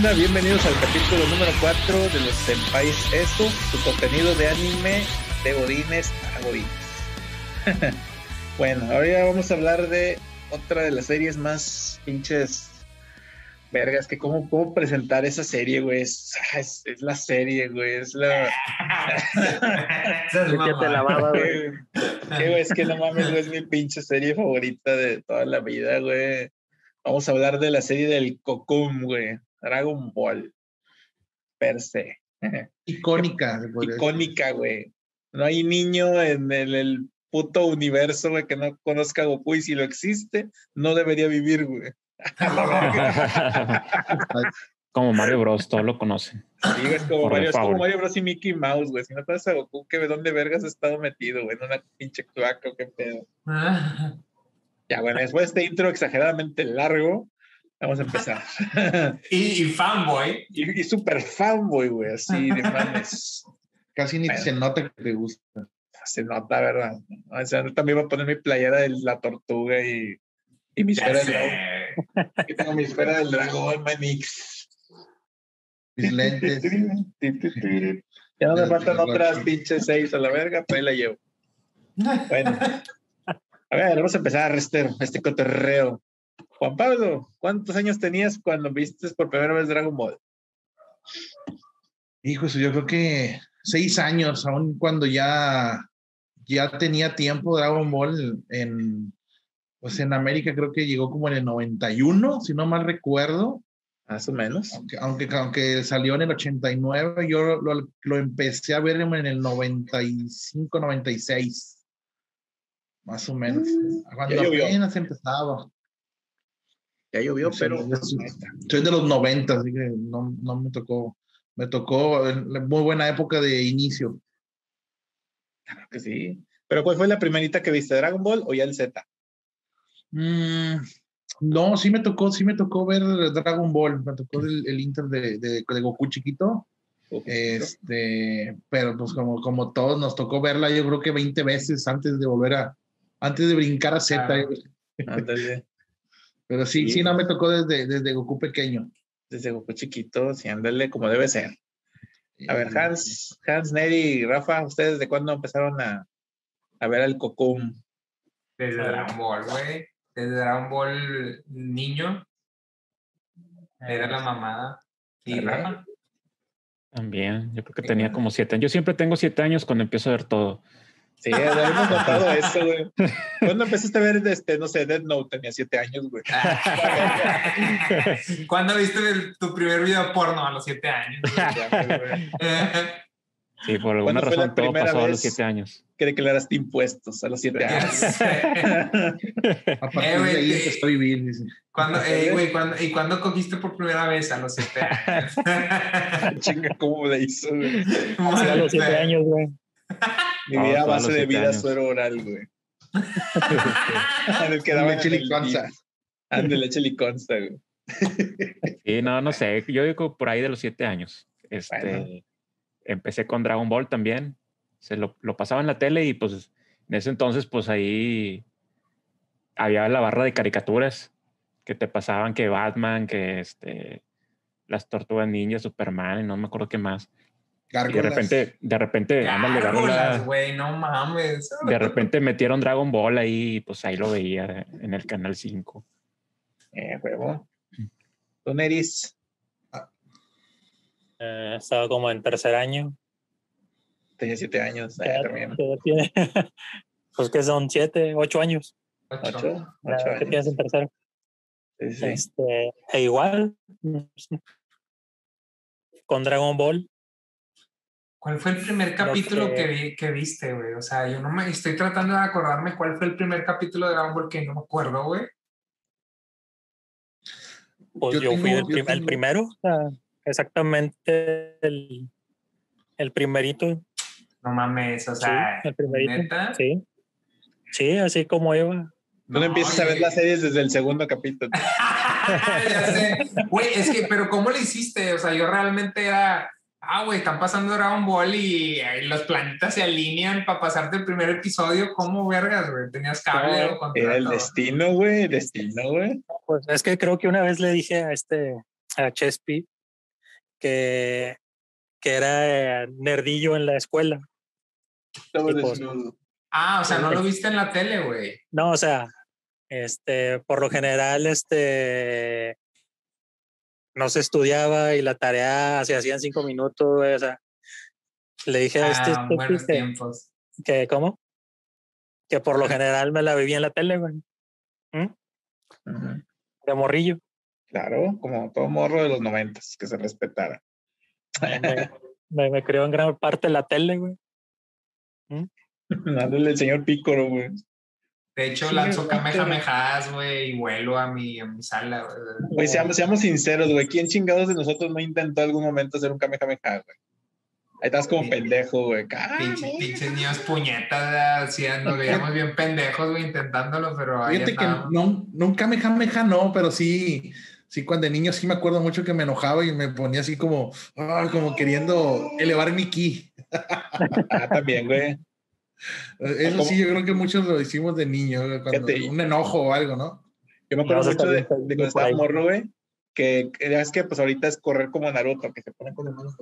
Bienvenidos al capítulo número 4 de los Senpais Esto, su contenido de anime de Godines a Godines. bueno, ahora vamos a hablar de otra de las series más pinches vergas, que cómo, cómo presentar esa serie, güey. Es, es, es la serie, güey. Es la. Esa es ¿De qué te lavaba, güey? Güey, es que no mames, güey, es mi pinche serie favorita de toda la vida, güey. Vamos a hablar de la serie del Cocoon, güey. Dragon Ball. Per se. Icónica. Icónica, güey. No hay niño en el, el puto universo, güey, que no conozca a Goku y si lo existe, no debería vivir, güey. Como Mario Bros, todos lo conocen. Sí, güey, es como Por Mario, es como. Mario Bros y Mickey Mouse, güey. Si no conoces a Goku, ¿qué, ¿dónde vergas ha estado metido, güey? En una pinche cloaca, o qué pedo. Ya, bueno, después de este intro exageradamente largo, vamos a empezar. y, y fanboy. y, y super fanboy, güey, así de mames. Casi ni Bueno. se nota que te gusta. Se nota, ¿verdad? O sea, yo también voy a poner mi playera de la tortuga y, y mi esfera del dragón. Aquí tengo mi esfera del dragón, manix. Mis lentes. Ya no me faltan otras pinches seis a la verga, pero ahí la llevo. Bueno. A ver, vamos a empezar este, este cotorreo. Juan Pablo, ¿cuántos años tenías cuando viste por primera vez Dragon Ball? Hijo, yo creo que seis años, aún cuando ya, ya tenía tiempo Dragon Ball en, pues en América creo que llegó como en el 91, si no mal recuerdo, Más o menos. aunque, aunque, aunque salió en el 89, yo lo, lo empecé a ver en el 95, 96, más o menos, cuando ya llovió. apenas empezaba. Ya llovió, Sí, pero yo soy- de los 90, así que no, no me tocó. Me tocó muy buena época de inicio. claro que sí. Pero ¿cuál fue la primerita que viste? ¿Dragon Ball o ya el Z? Mm, no, sí me tocó, sí me tocó ver Dragon Ball, me tocó el, el Inter de, de, de Goku chiquito, este, pero pues como, como todos nos tocó verla, yo creo que 20 veces antes de volver a, antes de brincar a Z. Ándale. Pero sí, Sí. sí, no me tocó desde, desde Goku pequeño. Desde Goku chiquito, sí, ándale como debe ser. A ver, Eh, Hans, Hans, Neri, Rafa, ¿ustedes de cuándo empezaron a, a ver al Cocoon? Desde Dragon Ball, güey. Desde Dragon Ball niño. Era la mamada. ¿Y. Rafa? También, yo creo que tenía como siete años. Yo siempre tengo siete años cuando empiezo a ver todo. Sí, habíamos notado eso, güey. ¿Cuándo empezaste a ver, este, no sé, Dead Note? Tenía siete años, güey. ¿Cuándo viste el- tu primer video porno a los siete años? Güey. Sí, por alguna ¿Cuándo fue la razón todo primera pasó a los siete años. Que declaraste impuestos a los siete años. A partir Eh, güey, de ahí a vivir, dice. ¿Cuándo, eh, güey, ¿cuándo- ¿Y cuándo cogiste por primera vez a los siete años? Chinga, ¿cómo le hizo, güey? a los siete años, güey. Mi vida a base de vida años. suero oral, güey. En el que liconza. DIF. Ande, leche liconza, güey. Sí, no, no sé. Yo digo por ahí de los siete años. Este, Bueno. Empecé con Dragon Ball también. Se lo, lo pasaba en la tele y pues en ese entonces pues ahí había la barra de caricaturas que te pasaban que Batman, que este, las tortugas ninja, Superman y no me acuerdo qué más. Y de repente, de repente, ándale, Gárgolas, gárgolas. güey, no mames. de repente metieron Dragon Ball ahí y pues ahí lo veía en el canal 5. Eh, huevo. ¿Tú, Neris? Eh, estaba como en tercer año. Tenía siete años. Eh, también. tiene- pues que son siete, ocho años. Ocho. Ocho. Ocho que años. tienes en tercero. Sí, sí. Este, e igual, con Dragon Ball, ¿Cuál fue el primer capítulo que- que, vi- que viste, güey? O sea, yo no me estoy tratando de acordarme cuál fue el primer capítulo de Dragon Ball que no me acuerdo, güey. pues Yo yo, fui tengo- el, yo prim- el tengo- primero, o sea, exactamente el, el primerito. No mames, o Sí, sea, el primerito. ¿neta? Sí. Sí, así como iba. Tú no empiezas a ver las series desde el segundo capítulo. ya sé. Güey, es que, pero ¿cómo le hiciste? O sea, yo realmente era, ah, güey, están pasando Dragon Ball y, eh, los planetas se alinean para pasarte el primer episodio. ¿Cómo vergas, güey? ¿Tenías cable o contrato? Era el destino, güey. el Destino, güey. Pues es que creo que una vez le dije a este, a Chespi, que, que era eh, nerdillo en la escuela. Estaba pues- desnudo. Ah, o sea, no lo viste en la tele, güey. No, o sea, este, por lo general, este, no se estudiaba y la tarea se hacía en cinco minutos, güey, o sea, le dije a este Ah, buenos que, tiempos. que, ¿cómo? Que por lo general me la vivía en la tele, güey, Ujú. de morrillo. Claro, como todo morro de los noventas, que se respetara. Me, me, me crió en gran parte la tele, güey. Dándole el señor Pícoro, güey. De hecho, Sí, güey, kamehamehas, güey, y vuelo a mi, a mi sala, güey. Güey, seamos, seamos sinceros, güey. ¿Quién chingados de nosotros no intentó algún momento hacer un Kamehameha, güey? Ahí estás como Sí. pendejo, güey. Ah, Pinche- no. Pinches niños puñetas, así nos veíamos bien pendejos, güey, intentándolo, pero ahí Fíjate que no, nunca me jameja, no, pero sí, sí, cuando de niño sí me acuerdo mucho que me enojaba y me ponía así como, ah, como queriendo elevar mi ki. Ah, también, güey. Eh, Eso ¿Cómo? sí, yo creo que muchos lo hicimos de niño, cuando, Fíjate. un enojo o algo, ¿no? Yo me acuerdo mucho de, de cuando estaba morro, güey. Que es que pues ahorita es correr como Naruto, que se pone con las manos.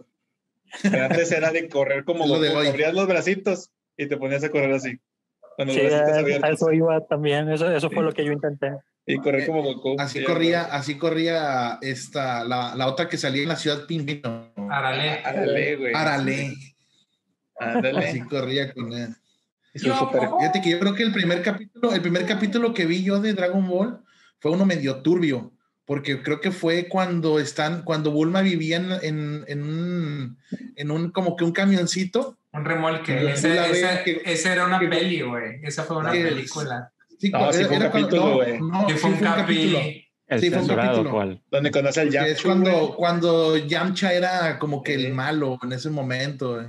Pero antes era de correr como lo de Goku, hoy. abrías los bracitos y te ponías a correr así. Sí, a, eso iba también, eso, eso fue lo que yo intenté. Y correr como Goku. Así Sí, corría, así corría esta, la, la otra que salía en la ciudad Pingüino. Arale. Árale, güey. Arale. Ándale. Así corría con él. Yo, super- Fíjate que yo creo que el primer capítulo, el primer capítulo que vi yo de Dragon Ball fue uno medio turbio, porque creo que fue cuando están, cuando Bulma vivía en, en, en un, en un, como que un camioncito. Un remolque. Ese, ese- que- esa era una que- peli, güey. Esa fue una que- película. Sí, No, sí fue un capítulo, güey. no, sí fue un capítulo. El Sí, fue un censurado, capítulo. ¿cuál? Donde conoce al Yamcha. es cuando, cuando Yamcha era como que Sí. el malo en ese momento. güey.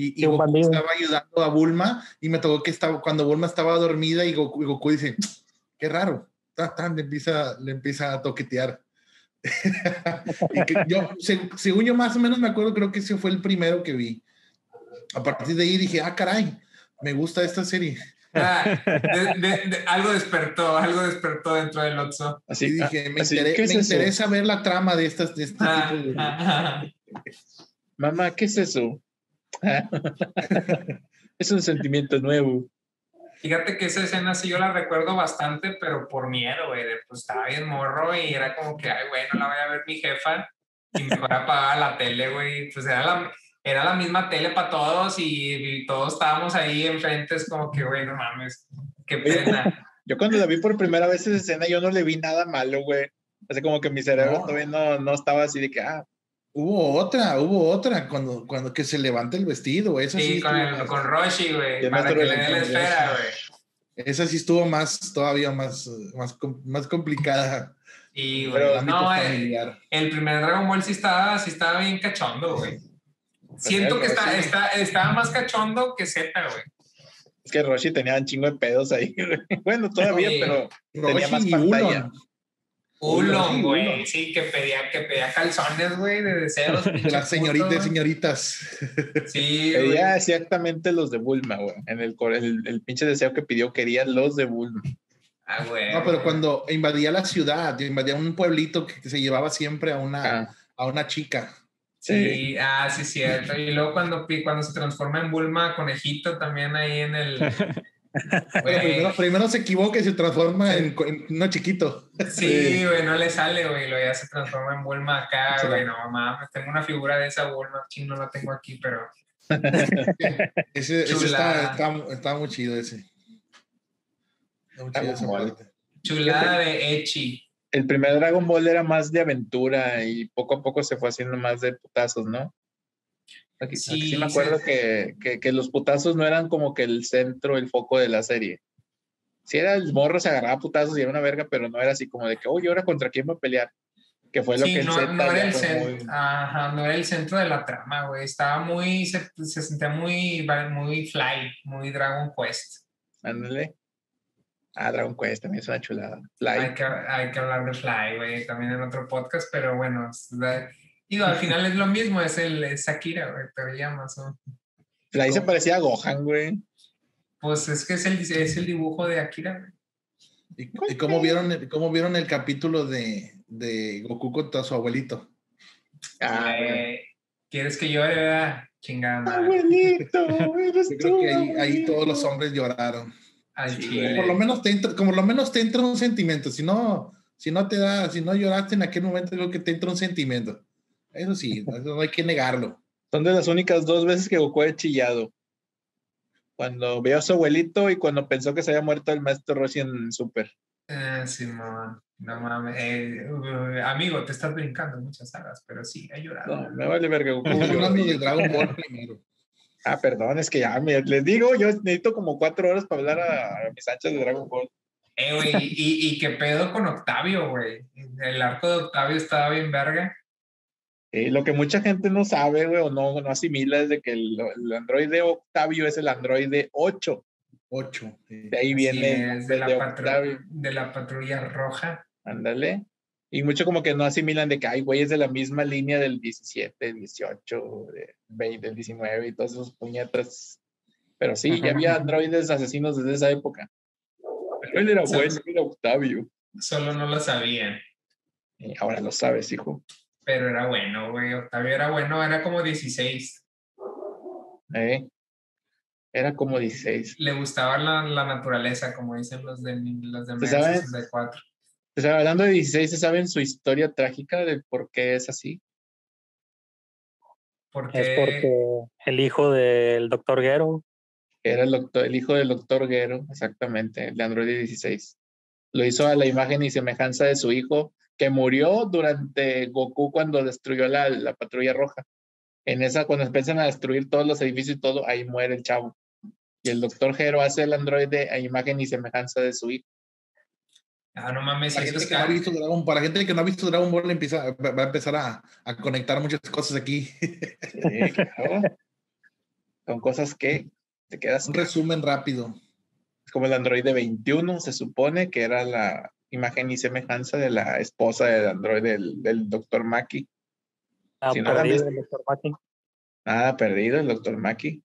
Y, y Goku bandido. estaba ayudando a Bulma y me tocó que estaba, cuando Bulma estaba dormida y Goku, y Goku dice, qué raro. Ta, ta, le, empieza, le empieza a toquetear. y que yo, se- según yo más o menos me acuerdo, creo que ese fue el primero que vi. A partir de ahí dije, ah, caray, me gusta esta serie. Ah, de- de- de- algo despertó, algo despertó dentro del Otso. Y Así, dije, me, así, intere- ¿qué es me interesa ver la trama de, estas, de este Ah, tipo de... ah, ah. Mamá, ¿qué es eso? es un sentimiento nuevo. Fíjate que esa escena sí yo la recuerdo bastante, pero por miedo, güey. Pues estaba bien morro y era como que, ay, güey, no la voy a ver mi jefa. Y mejor apagaba la tele, güey. Pues era la, era la misma tele para todos y, y todos estábamos ahí enfrente. Es como que, güey, no mames, qué pena. Yo cuando la vi por primera vez esa escena, yo no le vi nada malo, güey. Así como que mi cerebro No. todavía no, no estaba así de que, ah, Hubo otra, hubo otra, cuando, cuando que se levanta el vestido, esa sí, Sí, con, estuvo el, más- con Roshi, güey, para que le dé la esfera, güey. esa sí estuvo más, todavía más, más, más complicada. Y, güey, el no, eh, familiar. el primer Dragon Ball sí estaba, sí estaba bien cachondo, güey. Siento que está, Roshi- está, estaba más cachondo que Z, güey. Es que Roshi tenía un chingo de pedos ahí. güey. Bueno, todavía, pero tenía Roshi más y pantalla. Ulon, Sí, güey. Ulon. Sí, que pedía, que pedía calzones, güey, de deseos. Las señoritas, señoritas. Sí, güey. pedía exactamente los de Bulma, güey. En el, cor- el, el pinche deseo que pidió, quería los de Bulma. Ah, güey. No, pero cuando invadía la ciudad, invadía un pueblito que, se llevaba siempre a una, Ah, a una chica. Sí, ah, sí, cierto. Y luego cuando, cuando se transforma en Bulma conejito también ahí en el... Pero primero, primero se equivoca y se transforma en, en uno chiquito. Sí, güey, no le sale, güey. Luego ya se transforma en Bulma acá, Sí. güey. No, mames, tengo una figura de esa Bulma. No la tengo aquí, pero... Ese, está, está, está muy chido ese. Está muy chido esa bueno. parte. Chulada de Echi. el primer Dragon Ball era más de aventura y poco a poco se fue haciendo más de putazos, ¿no? Aquí, Sí, aquí sí me acuerdo sí. que, que, que los putazos no eran como que el centro, el foco de la serie. Sí era el morro, se agarraba putazos y era una verga, pero no era así como de que, oye, ¿ahora contra quién va a pelear? Que fue lo Sí, que no, era el muy- ajá, no era el centro de la trama, güey. Estaba muy, se, se sentía muy, muy fly, muy Dragon Quest. Ándale. Ah, Dragon Quest también es una chulada. Fly. Hay que, hay que hablar de Fly, güey, también en otro podcast, pero bueno, es digo, al final es lo mismo, es el es Shakira, güey, Toriyama, ¿no? Fly se parecía a Gohan, güey. Pues es que es el, es el dibujo de Akira, güey. ¿Y, y cómo, vieron el, cómo vieron el capítulo de, de Goku contra su abuelito. Ah, eh, ¿Quieres que llore, verdad? Chingada. Abuelito, eres Yo tú. creo que ahí, ahí todos los hombres lloraron. Al Sí. Por lo menos te entra, como lo menos te entra un sentimiento. Si no, si no te da, si no lloraste en aquel momento, creo que te entra un sentimiento. Eso sí, eso no hay que negarlo. Son de las únicas dos veces que Goku ha chillado. Cuando vio a su abuelito y cuando pensó que se había muerto el maestro Roshi en Super. Ah, sí, mamá. No mames. Eh, uh, amigo, te estás brincando muchas sagas, pero sí, ha llorado. No, me vale verga Goku. Hablando de Dragon Ball primero. Ah, perdón, es que ya me- les digo, yo necesito como cuatro horas para hablar a, a mis anchas de Dragon Ball. Eh, güey, y, y qué pedo con Octavio, güey. El arco de Octavio estaba bien verga. Eh, lo que mucha gente no sabe, güey, o no, no asimila es de que el, el androide Octavio es el androide 8. Ocho. sí. De ahí viene es, de, la de Octavio. de la patrulla roja. Ándale. Y mucho como que no asimilan de que hay güeyes de la misma línea del 17, del 18, del 20, del 19 y todos esos puñetas. Pero sí, ya había androides asesinos desde esa época. Pero él era bueno, era Octavio. Solo no lo sabían. Y ahora lo sabes, hijo. Pero era bueno, güey. Octavio era bueno, era como 16. ¿Eh? Era como 16. Le gustaba la, la naturaleza, como dicen los de, los de ¿Se Mega sabe? 64. O sea, hablando de 16, ¿se saben su historia trágica de por qué es así? Porque, Es porque el hijo del doctor Gero, Era el, doctor, el hijo del doctor Gero, exactamente, el de Android 16. Lo hizo a la imagen y semejanza de su hijo, que murió durante Goku cuando destruyó la, la patrulla roja. En esa, cuando empiezan a destruir todos los edificios y todo, ahí muere el chavo. Y el doctor Gero hace el androide a imagen y semejanza de su hijo. ah, no mames, Para gente, es que no ha visto Dragon, para gente que no ha visto Dragon Ball, empieza, va a empezar a, a conectar muchas cosas aquí. Sí, claro. Son cosas que te quedas Un resumen rápido. Es como el androide 21, se supone que era la imagen y semejanza de la esposa del androide del, del doctor Maki. ah, Si no la perdido, el doctor Maki. Nada perdido, el doctor Maki.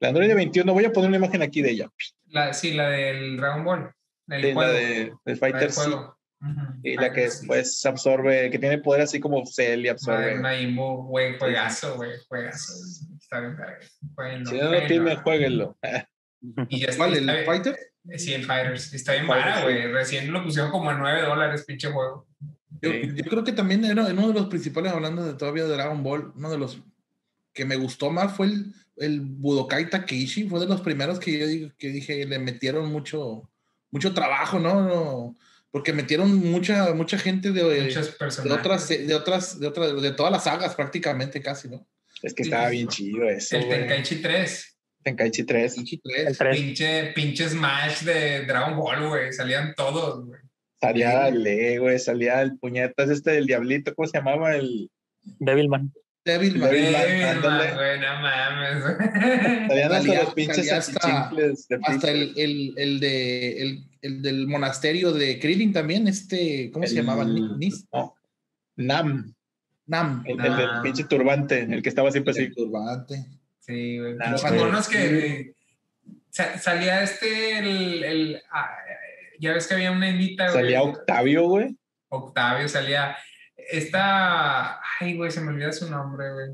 El androide 21, voy a poner una imagen aquí de ella. la, sí, la del Dragon Ball. Del De la de, del la del Fighter. Ujú. y la que sí. después absorbe, que tiene poder así como Cell y absorbe. Majin güey, juegazo, güey, juegazo. Está bien verga. Jueguenlo, Si no lo tiene, jueguenlo. Y ya está, ¿Cuál? ¿El Fighter? Sí, el Fighters. Está bien sí. güey. Recién lo pusieron como en 9 dólares, pinche juego. Yo, Sí. yo creo que también era uno de los principales, hablando de todavía de Dragon Ball, uno de los que me gustó más fue el, el Budokai Takeshi, fue de los primeros que yo digo- que dije, le metieron mucho, mucho trabajo, ¿no? No, Porque metieron mucha, mucha gente de, de otras, de otras, de otras, de todas las sagas prácticamente casi, ¿no? Es que estaba bien chido eso. El. Tenkaichi 3. Tenkaichi 3. Pinche El tres. 3. Pinche, pinche Smash de Dragon Ball, güey. Salían todos, güey. Salía Le, güey, salía el puñetas este del diablito, ¿cómo se llamaba? El, Devilman. Devilman. Devilman, Devilman, güey, no mames, güey. salían hasta Salía- los pinches hasta- de Hasta el, el, el, de, el, el del monasterio de Krillin también, este, ¿cómo se llamaba? Ni- Nis- no, Nam, Nam. el, el del Ah. pinche turbante, el que estaba siempre así. El turbante. Sí, güey. Güey. monos que sa- salía este, el, el ah, ya ves que había una güey. Salía Octavio, güey. Octavio, salía esta, ay, güey, se me olvida su nombre, güey.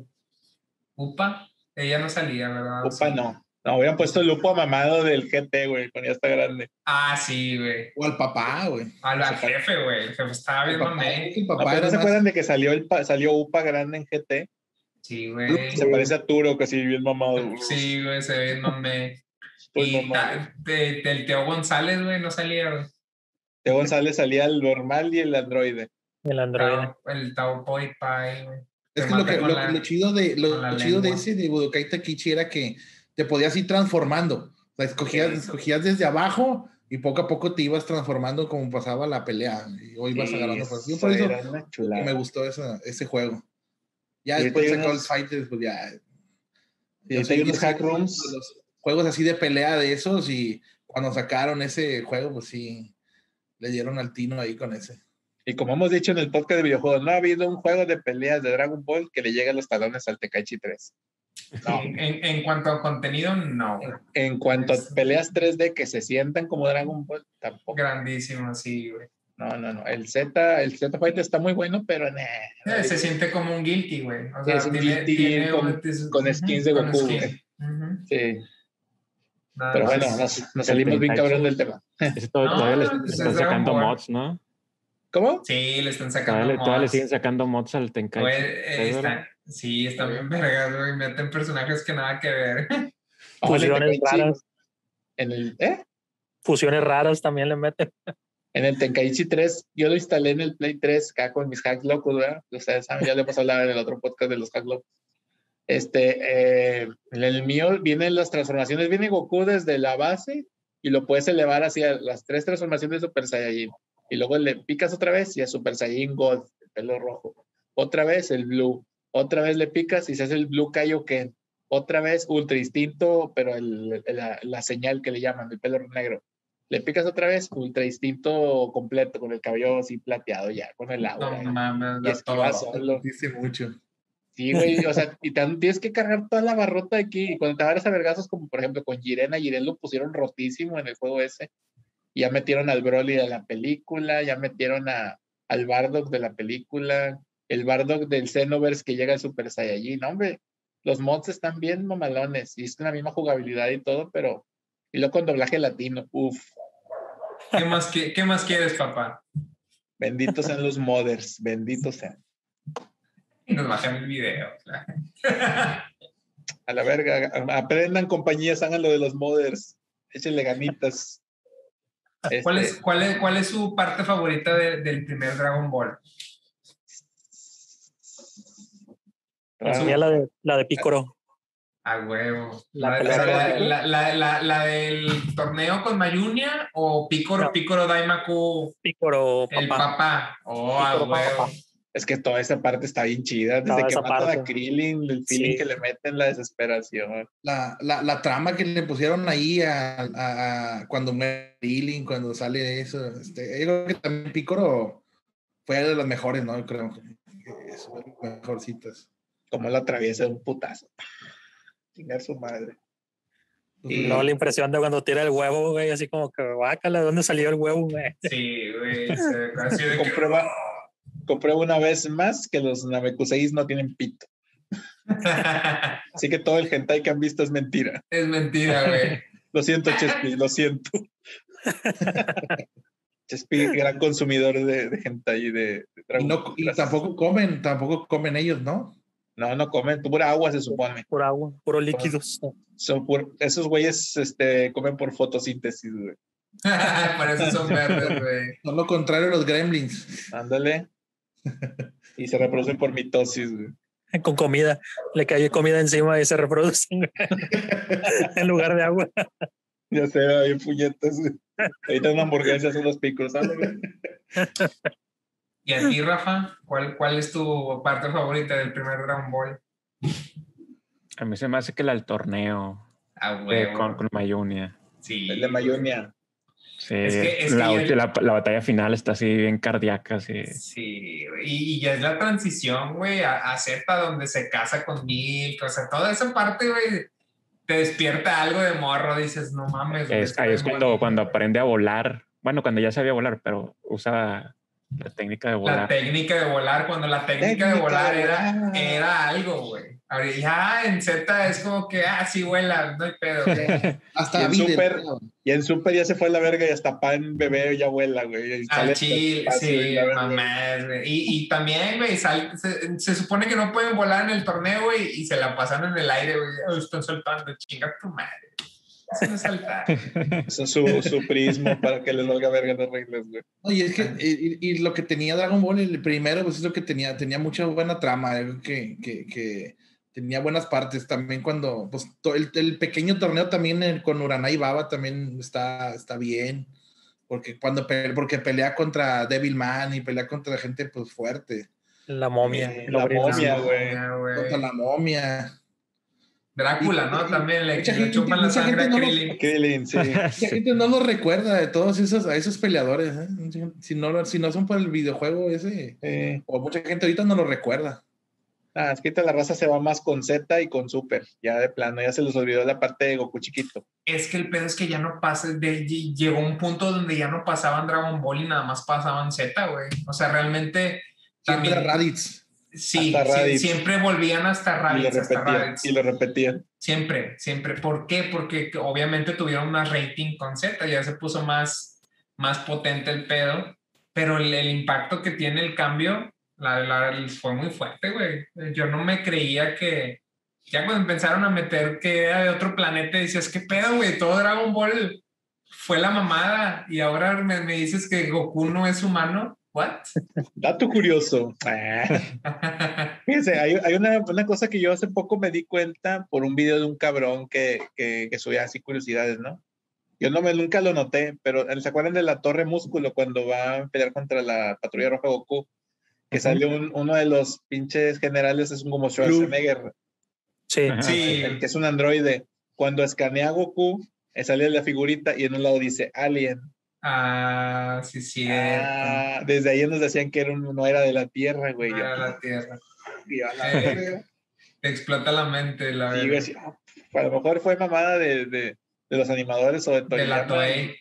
Upa, ella no salía, ¿verdad? Upa Sí. no. No, hubieran puesto el lupo mamado del GT, güey, cuando ya está grande. Ah, sí, güey. O al papá, güey. Al, al jefe, güey. El jefe estaba bien mamé. No, ¿no se acuerdan de que salió, el pa- salió Upa grande en GT? Sí, güey. Se parece a Turo, que así bien mamado. Sí, güey, se ve bien mamé. Pues y mamado. de- Teo González, güey, no salía, güey. De González salía el normal y el androide. El androide. El Tao Poi Pai, güey. Es que lo, que, lo, la- lo chido de lo, chido de ese de Budokai Takichi era que te podías ir transformando. O sea, escogías, escogías desde abajo y poco a poco te ibas transformando como pasaba la pelea. Y hoy Sí, agarrando. Yo por eso me gustó esa- ese juego. Ya Y después sacó el unos- Fighter, pues ya. Y yo hay unos hack rooms. los Juegos así de pelea de esos y cuando sacaron ese juego, pues sí, le dieron al tino ahí con ese. Y como hemos dicho en el podcast de videojuegos, no ha habido un juego de peleas de Dragon Ball que le llegue a los talones al Tekaichi 3. No. En, en- en cuanto a contenido, no. En cuanto a peleas 3D que se sientan como Dragon Ball, tampoco. Grandísimo, sí, güey. No, no, no. El Z, el Z Fighter está muy bueno, pero eh, se siente como un guilty, güey. O sea, es un tiene, guilty tiene con, un- con skins de Goku, skin. güey. Ujú. Sí. Nada Pero bueno, nos, nos salimos bien cabrón del tema. No, todavía le, pues es están sacando mods, ¿no? ¿Cómo? Sí, le están sacando Todavía, le- todavía le mods. siguen sacando mods al Tenkaichi. Eh, está- sí, están bien vergas, güey. Meten personajes que nada que ver. Fusiones raras. En el, ¿eh? Fusiones raras también le meten. En el Tenkaichi 3, yo lo instalé en el Play 3 acá con mis hacks locos, ¿verdad? Ustedes saben, ya le hemos hablado en el otro podcast de los hacks locos. Este, eh, en el mío vienen las transformaciones, viene Goku desde la base y lo puedes elevar hacia las tres transformaciones de Super Saiyajin. Y luego le picas otra vez y es Super Saiyajin God, el pelo rojo. Otra vez el Blue. Otra vez le picas y se hace el Blue Kaioken. Otra vez Ultra Instinto, pero la, la señal que le llaman, el pelo negro. Le picas otra vez, ultra instinto completo, con el cabello así plateado ya, con el agua. No mames, y da esquiva todo. solo. Dice mucho. Sí, güey, o sea, y tienes que cargar toda la barrota aquí. Y cuando te agarras a vergazos, como por ejemplo con Jiren, a Jiren lo pusieron rotísimo en el juego ese. Y ya metieron al Broly de la película, ya metieron a, al Bardock de la película, el Bardock del Xenoverse que llega al Super Saiyajin. Hombre, los mods están bien mamalones y es la misma jugabilidad y todo, pero. Y luego con doblaje latino, uff. ¿Qué más, qui- ¿Qué más quieres, papá? Benditos sean los modders, benditos sean. Y nos bajan el video. A la verga, aprendan compañías, hagan lo de los modders, échenle ganitas. ¿Cuál, Este, es, cuál, es, ¿Cuál es su parte favorita de- del primer Dragon Ball? la de, la de Picoro. A huevo. La La, la- la- la- la- la del torneo con Mayunia o Picoro, No. Picoro Daimaku, Picoro, el papá. papá? Oh, a huevo. papá. es que toda esa parte está bien chida, desde Toda que esa matan a parte. Krillin, el feeling Sí. que le meten, la desesperación. La, la, la trama que le pusieron ahí a, a- a- cuando muere Krillin, cuando sale eso. Este, yo creo que también Picoro fue de las mejores, ¿no? Yo creo que es una de las mejorcitas. Como la atraviesa de un putazo. Chingar su madre. Y luego la impresión de cuando tira el huevo, güey, así como que, guácala, ¿de dónde salió el huevo, güey? Sí, güey. de que, Comprueba, comprueba una vez más que los Namekuseis no tienen pito. Así que todo el hentai que han visto es mentira. es mentira, güey. Lo siento, Chespi, lo siento. Chespi, gran consumidor de, de hentai y de, de Y, no, tampoco comen, tampoco comen ellos, ¿no? No, no comen, pura agua se supone. Puro agua, puro líquidos. Son pur- esos güeyes este, comen por fotosíntesis, güey. Por eso son verdes, güey. Son lo contrario a los gremlins. Ándale. Y se reproducen por mitosis, güey. Con comida. Le cae comida encima y se reproducen en lugar de agua. Ya sé, hay puñetas, güey. Ahorita una hamburguesa son los picos, ¿sabes? ¿Y a ti, Rafa? ¿Cuál, ¿Cuál es tu parte favorita del primer Dragon Ball? A mí se me hace que la del torneo A eh, huevo. con, con Mayunia. Sí. El de Mayunia. Sí, Es que- es que la, ya- ulti- la- la batalla final está así bien cardíaca, así. Sí, y, y ya es la transición, güey, a, a Z donde se casa con Milk, o sea, toda esa parte, güey, te despierta algo de morro, dices, no mames. güey, Es, ahí es cuando, Ball". cuando aprende a volar. Bueno, cuando ya sabía volar, pero usa la técnica de La volar. técnica de volar, cuando la técnica, Técnica de volar era, era algo, güey. Ahora ya en Z es como que, ah, sí vuela, no hay pedo. güey. Hasta Y en Super-. Y en Super ya se fue a la verga y hasta pan bebé ya vuela, güey. Sale Al chile, sí, la mamás, güey. Y, y también, güey, se, se supone que no pueden volar en el torneo, güey, y se la pasan en el aire, güey. "Oh, están saltando, chinga tu madre. Es saltar. Eso es su, su prismo para que les valga verga las reglas, güey. Oye, es que y, y- y lo que tenía Dragon Ball, el primero, pues es lo que tenía, tenía mucha buena trama, eh, que, que, que tenía buenas partes. También cuando, pues to- el, el pequeño torneo también eh, con Uranai Baba también está, está bien, porque cuando porque pelea contra Devilman y pelea contra gente pues fuerte, La momia. Eh, la brinda. momia, güey. contra la momia. Drácula, Y- ¿no? y- También le, mucha le gente- chupan la mucha sangre a gente no lo- Krillin. Krillin, sí. Mucha gente no lo recuerda de todos esos, a esos peleadores, ¿eh? si, no, lo- si no son por el videojuego ese, Eh, o mucha gente ahorita no lo recuerda. Ah, es que ahorita la raza se va más con Z y con Super, ya de plano, ya se les olvidó la parte de Goku chiquito. Es que el pedo es que ya no pasa, de, llegó un punto donde ya no pasaban Dragon Ball y nada más pasaban Z, güey. O sea, realmente También también, Raditz. Sí, siempre volvían hasta Y lo Raditz, hasta repetían, Raditz. y lo repetían. Siempre, siempre. ¿Por qué? Porque obviamente tuvieron más rating con Z, ya se puso más, más potente el pedo, pero el, el impacto que tiene el cambio la, la- fue muy fuerte, güey. Yo no me creía que, ya cuando empezaron a meter que era de otro planeta, decías, ¿qué pedo, güey? Todo Dragon Ball fue la mamada y ahora me, me dices que Goku no es humano. ¿What? Dato curioso. Ah. Fíjense, hay, hay una, una cosa que yo hace poco me di cuenta por un video de un cabrón que, que, que subía así curiosidades, ¿no? Yo no me, nunca lo noté, pero ¿se acuerdan de la Torre Músculo cuando va a pelear contra la Patrulla Roja Goku? Que sale un- uno de los pinches generales, es un como Schwarzenegger, Sí. Ajá. Sí. el que es un androide. Cuando escanea a Goku, eh, sale la figurita y en un lado dice Alien. Ah, sí, sí. Ah, desde ahí nos decían que era un- no era de la Tierra, güey. Yo, la Tierra. y a la Eh. Te explota la mente, la Sí, verdad. ah, a lo mejor fue mamada de, de, de los animadores o de de la Toei.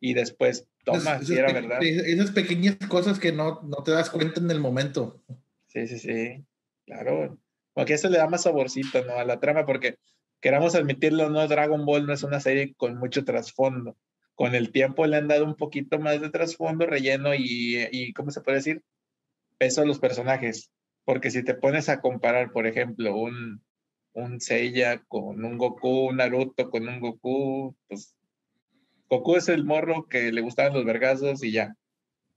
Y después, toma, sí era esas verdad. Esas pequeñas cosas que no, no te das cuenta en el momento. Sí, sí, sí. Claro. Porque eso le da más saborcito, ¿no? A la trama, porque queramos admitirlo, no, Dragon Ball no es una serie con mucho trasfondo. Con el tiempo le han dado un poquito más de trasfondo, relleno y, y ¿cómo se puede decir? Peso a los personajes. Porque si te pones a comparar, por ejemplo, un, un Seiya con un Goku, un Naruto con un Goku, pues Goku es el morro que le gustaban los vergazos y ya.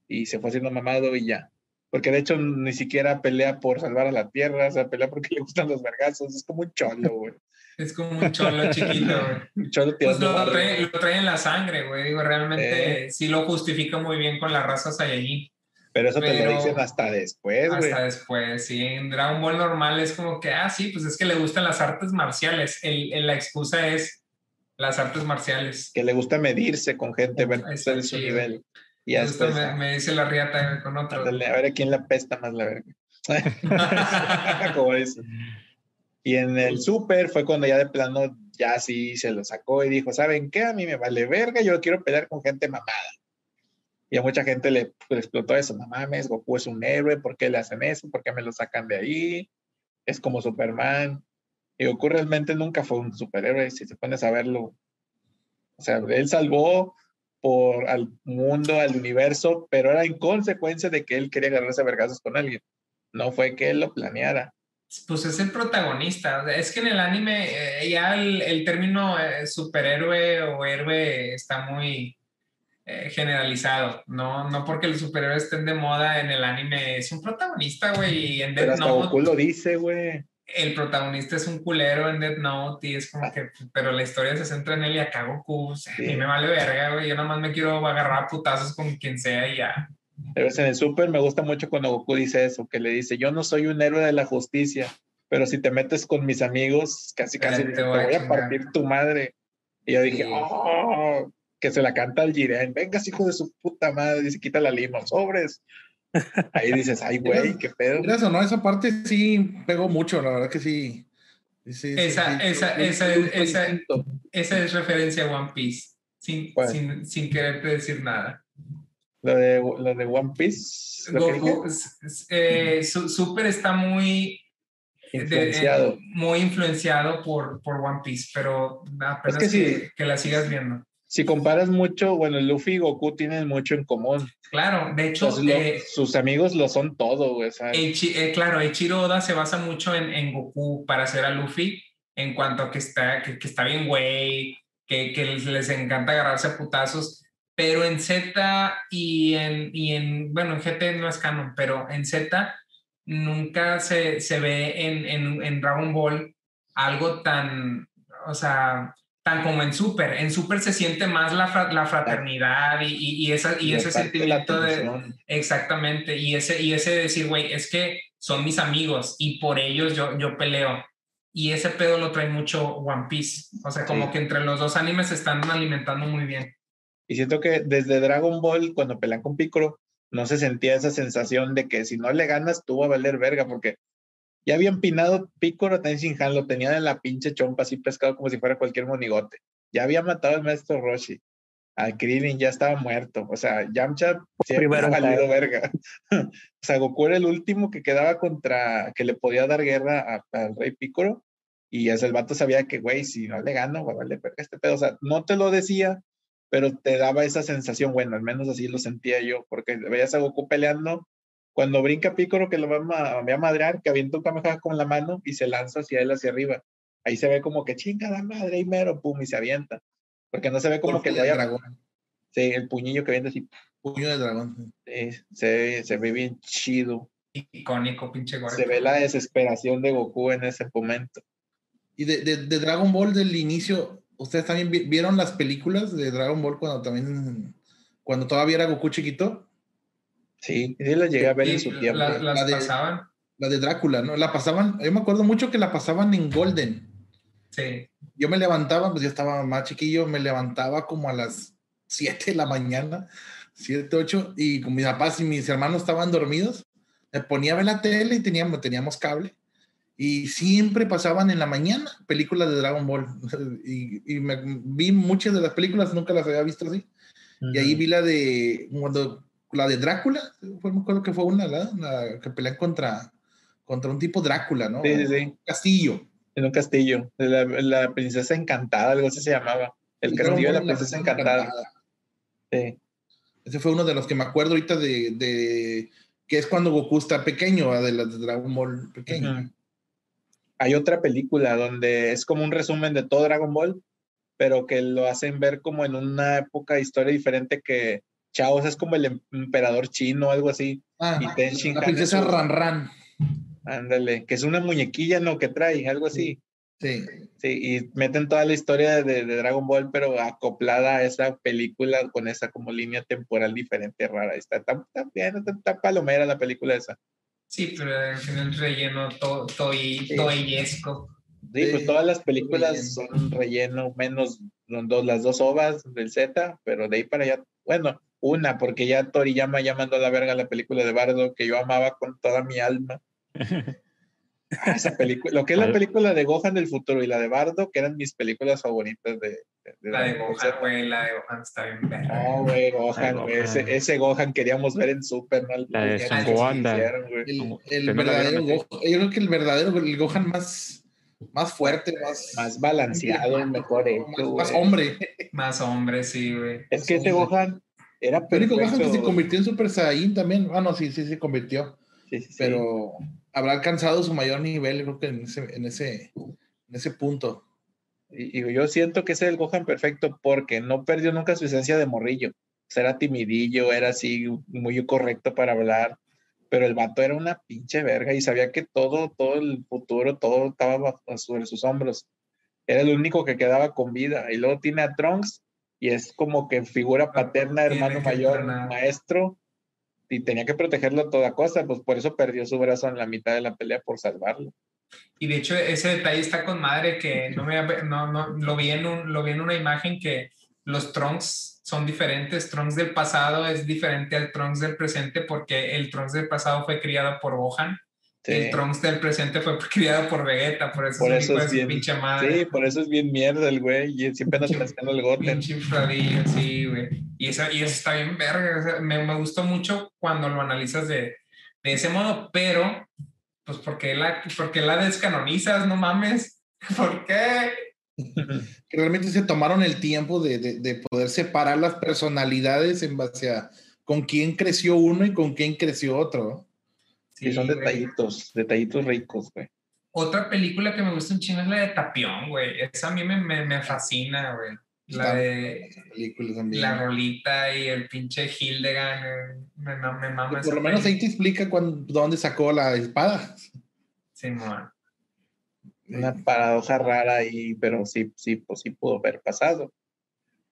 Y se fue haciendo mamado y ya. Porque de hecho ni siquiera pelea por salvar a la tierra, o sea, pelea porque le gustan los vergazos. Es como un cholo, güey. Es como un cholo chiquito, güey. Un cholo Pues lo trae, lo trae en la sangre, güey. Digo, realmente sí lo justifica muy bien con la raza Saiyajin. Pero eso te lo dicen hasta después, güey. Hasta después, sí. En Dragon Ball normal es como que, ah, sí, pues es que le gustan las artes marciales. El, el- la excusa es las artes marciales. Que le gusta medirse con gente, ver cuál es su nivel. Y Me, ya gusta, después, me, me dice la riata con otro. ándale, a ver a quién le apesta más la verga. Como dice. Y en el super fue cuando ya de plano ya sí se lo sacó y dijo, ¿saben qué? A mí me vale verga, yo quiero pelear con gente mamada. Y a mucha gente le, le explotó eso, no mames, Goku es un héroe, ¿por qué le hacen eso? ¿Por qué me lo sacan de ahí? Es como Superman. Y Goku realmente nunca fue un superhéroe, si se pones a verlo. O sea, él salvó por al mundo, al universo, pero era en consecuencia de que él quería agarrarse a vergazos con alguien. No fue que él lo planeara. Pues es el protagonista. O sea, Es que en el anime eh, ya el, el término eh, superhéroe o héroe está muy eh, generalizado. No, no porque los superhéroes estén de moda en el anime. Es un protagonista, güey. Y en Pero Death Note, lo dice, güey. el protagonista es un culero en Death Note y es como que, pero la historia se centra en él y acá Goku, o sea, a mí Sí. me vale verga, güey. Yo nada más me quiero agarrar a putazos con quien sea y ya. En el Super me gusta mucho cuando Goku dice eso, que le dice, yo no soy un héroe de la justicia, pero si te metes con mis amigos, casi casi te te, voy a voy a chingar". partir tu madre. Y yo dije, Sí. oh, que se la canta al Jiren, vengas hijo de su puta madre, y se quita la lima, sobres. Ahí dices, ay güey, qué pedo. Mira, eso, ¿no? Esa parte sí pegó mucho, la verdad que sí. Esa- sí, esa- sí, esa- esa-. Esa es referencia a One Piece, sin, sin, sin quererte decir nada. Lo de, lo de One Piece, Goku, eh, su- Super está muy influenciado. eh, muy influenciado por, por One Piece, pero apenas Es que que, sí. que la sigas viendo. Si comparas mucho, bueno, Luffy y Goku tienen mucho en común. Claro, de hecho, Entonces, lo- eh, sus amigos lo son todo, eh, claro, Eiichiro Oda se basa mucho en, en Goku para hacer a Luffy en cuanto a que está, que, que está bien güey, que, que les, les encanta agarrarse a putazos, pero en Z y en, y en, bueno, en GT no es canon, pero en Z nunca se, se ve en, en, en Dragon Ball algo tan, o sea, tan como en Super. En Super se siente más la, fra- la fraternidad y, y, y esa, y ese sentimiento de. Exactamente, y ese, y ese decir, güey, es que son mis amigos y por ellos yo, yo peleo. Y ese pedo lo trae mucho One Piece. O sea, como Sí. que entre los dos animes se están alimentando muy bien. Y siento que desde Dragon Ball, cuando pelean con Piccolo, no se sentía esa sensación de que si no le ganas, tú vas a valer verga, porque Ya había empinado Piccolo Tenshinhan, lo tenían en la pinche chompa así pescado como si fuera cualquier monigote. Ya había matado al maestro Roshi. Al Krillin ya estaba muerto. O sea, Yamcha siempre ha valido verga. o sea, Goku era el último que quedaba contra, que le podía dar guerra al rey Piccolo. Y ese el vato sabía que, güey, si no le gano, va a valer verga este pedo. O sea, no te lo decía, pero te daba esa sensación, bueno, al menos así lo sentía yo, porque veías a Goku peleando cuando brinca Piccolo que lo va a, va a madrear, que avienta un Kamehameha con la mano y se lanza hacia él hacia arriba. Ahí se ve como que chinga la madre y mero, pum, y se avienta. Porque no se ve como que le haya. Dragón. Sí, el puñillo que viene así. Puño de dragón. Sí, se, se ve bien chido. Icónico, pinche Se ve la desesperación de Goku en ese momento. Y de, de, de Dragon Ball del inicio, ¿ustedes también vieron las películas de Dragon Ball cuando también, cuando todavía era Goku chiquito? Sí, sí la llegué a ver en su tiempo. La, la, de, pasaban. La de Drácula, ¿no? La pasaban, yo me acuerdo mucho que la pasaban en Golden. Sí. Yo me levantaba, pues yo estaba más chiquillo, me levantaba como a las 7 de la mañana, 7, 8, y con mis papás y mis hermanos estaban dormidos. Me ponía a ver la tele y teníamos, teníamos cable. Y siempre pasaban en la mañana películas de Dragon Ball. Y, y me, vi muchas de las películas, nunca las había visto así. Uh -huh. Y ahí vi la de cuando la de Drácula, fue, me acuerdo que fue una, la, la, que pelean contra, contra un tipo Drácula, ¿no? Sí, sí, sí. Castillo. En un castillo. La, la, princesa encantada, algo así se llamaba. El castillo de la princesa, princesa encantada. encantada. Sí. Ese fue uno de los que me acuerdo ahorita de, de que es cuando Goku está pequeño, de la de Dragon Ball pequeño. Uh -huh. Hay otra película donde es como un resumen de todo Dragon Ball, pero que lo hacen ver como en una época de historia diferente que Chaos es como el emperador chino, algo así. Ah, y Ten la princesa Ran Ran. Ándale, que es una muñequilla, ¿no? Que trae, algo así. Sí. Sí, y meten toda la historia de, de, Dragon Ball, pero acoplada a esa película con esa como línea temporal diferente, rara. Está tan, tan bien, está, tan palomera la película esa. Sí, pero al final relleno to, toy, sí. toyesco. Sí, pues todas las películas son relleno, menos dos, las dos ovas del Z, pero de ahí para allá, bueno, una, porque ya Toriyama ya mandó a la verga la película de Bardo que yo amaba con toda mi alma. Ah, esa película, lo que es la película de Gohan del futuro y la de Bardo, que eran mis películas favoritas de. De, la de Gohan, güey, la de Gohan está bien verga. No, güey, Gohan, güey, ese, ese, Gohan queríamos ver en Super, ¿no? La de Son Gohan. El, el verdadero Gohan, yo creo que el verdadero, el Gohan más más fuerte, más, más balanceado, mejor hecho, más, más, hombre. Más hombre, sí, güey. Es que ese Gohan era perfecto. El único Gohan que se convirtió en Super Saiyan también. Ah, no, sí, sí, se convirtió. Sí, sí, pero sí. habrá alcanzado su mayor nivel, creo que en ese, en ese, en ese punto. Y, y, yo siento que ese es el Gohan perfecto porque no perdió nunca su esencia de morrillo. O sea, era timidillo, era así, muy correcto para hablar, pero el vato era una pinche verga y sabía que todo, todo el futuro, todo estaba sobre sus hombros. Era el único que quedaba con vida. Y luego tiene a Trunks y es como que figura paterna, hermano mayor, maestro, y tenía que protegerlo a toda cosa, pues por eso perdió su brazo en la mitad de la pelea por salvarlo. Y de hecho ese detalle está con madre que no me no, no lo vi en un, lo vi en una imagen que los Trunks son diferentes, Trunks del pasado es diferente al Trunks del presente porque el Trunks del pasado fue criado por Gohan Sí. El Trunks del presente fue criado por Vegeta, por eso, por eso es, es bien, pinche madre. Sí, por eso es bien mierda el güey, y siempre anda trazando el gote. Pinche infladillo, sí, güey. Y eso, y eso está bien verga, o sea, me, me, gustó mucho cuando lo analizas de, de ese modo, pero, pues, ¿por qué la, por qué la descanonizas? No mames, ¿por qué? que realmente se tomaron el tiempo de, de, de poder separar las personalidades en base a con quién creció uno y con quién creció otro. Sí, son detallitos, güey. detallitos ricos, güey. Otra película que me gusta un chingo es la de Tapión, güey. Esa a mí me, me, me fascina, güey. La de la rolita y el pinche Hildegard, me, me, me mama. Por lo menos ahí te explica cuando, dónde sacó la espada. Sí, man. Una paradoja rara ahí, pero sí, sí, pues sí pudo haber pasado.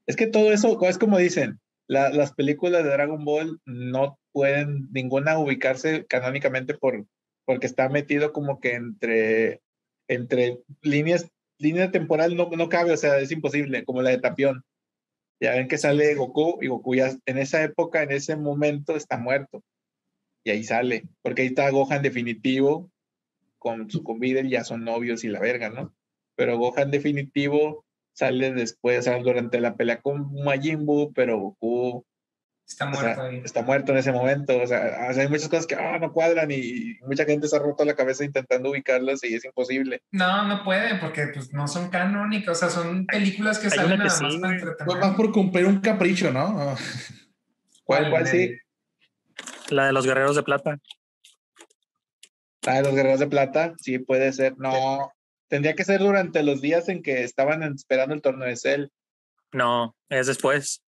Es que todo eso, es como dicen, la, las películas de Dragon Ball no pueden ninguna ubicarse canónicamente por, porque está metido como que entre, entre líneas, línea temporal no, no cabe, o sea, es imposible, como la de Tapión. Ya ven que sale Goku y Goku ya en esa época, en ese momento está muerto. Y ahí sale, porque ahí está Gohan definitivo con su con Videl ya son novios y la verga, ¿no? Pero Gohan definitivo sale después, o sea, durante la pelea con Majin Buu, pero Goku Está o muerto sea, ahí. está muerto en ese momento. O sea, o sea, hay muchas cosas que ah, no cuadran y mucha gente se ha roto la cabeza intentando ubicarlas y es imposible. No, no puede, porque pues no son canónicas, o sea, son películas que Hay salen nada más sí, para. Pues más por cumplir un capricho, ¿no? ¿Cuál, cuál sí? La de los guerreros de plata. Ah, los guerreros de plata, sí puede ser. No, tendría que ser durante los días en que estaban esperando el torneo de Cell. No, es después.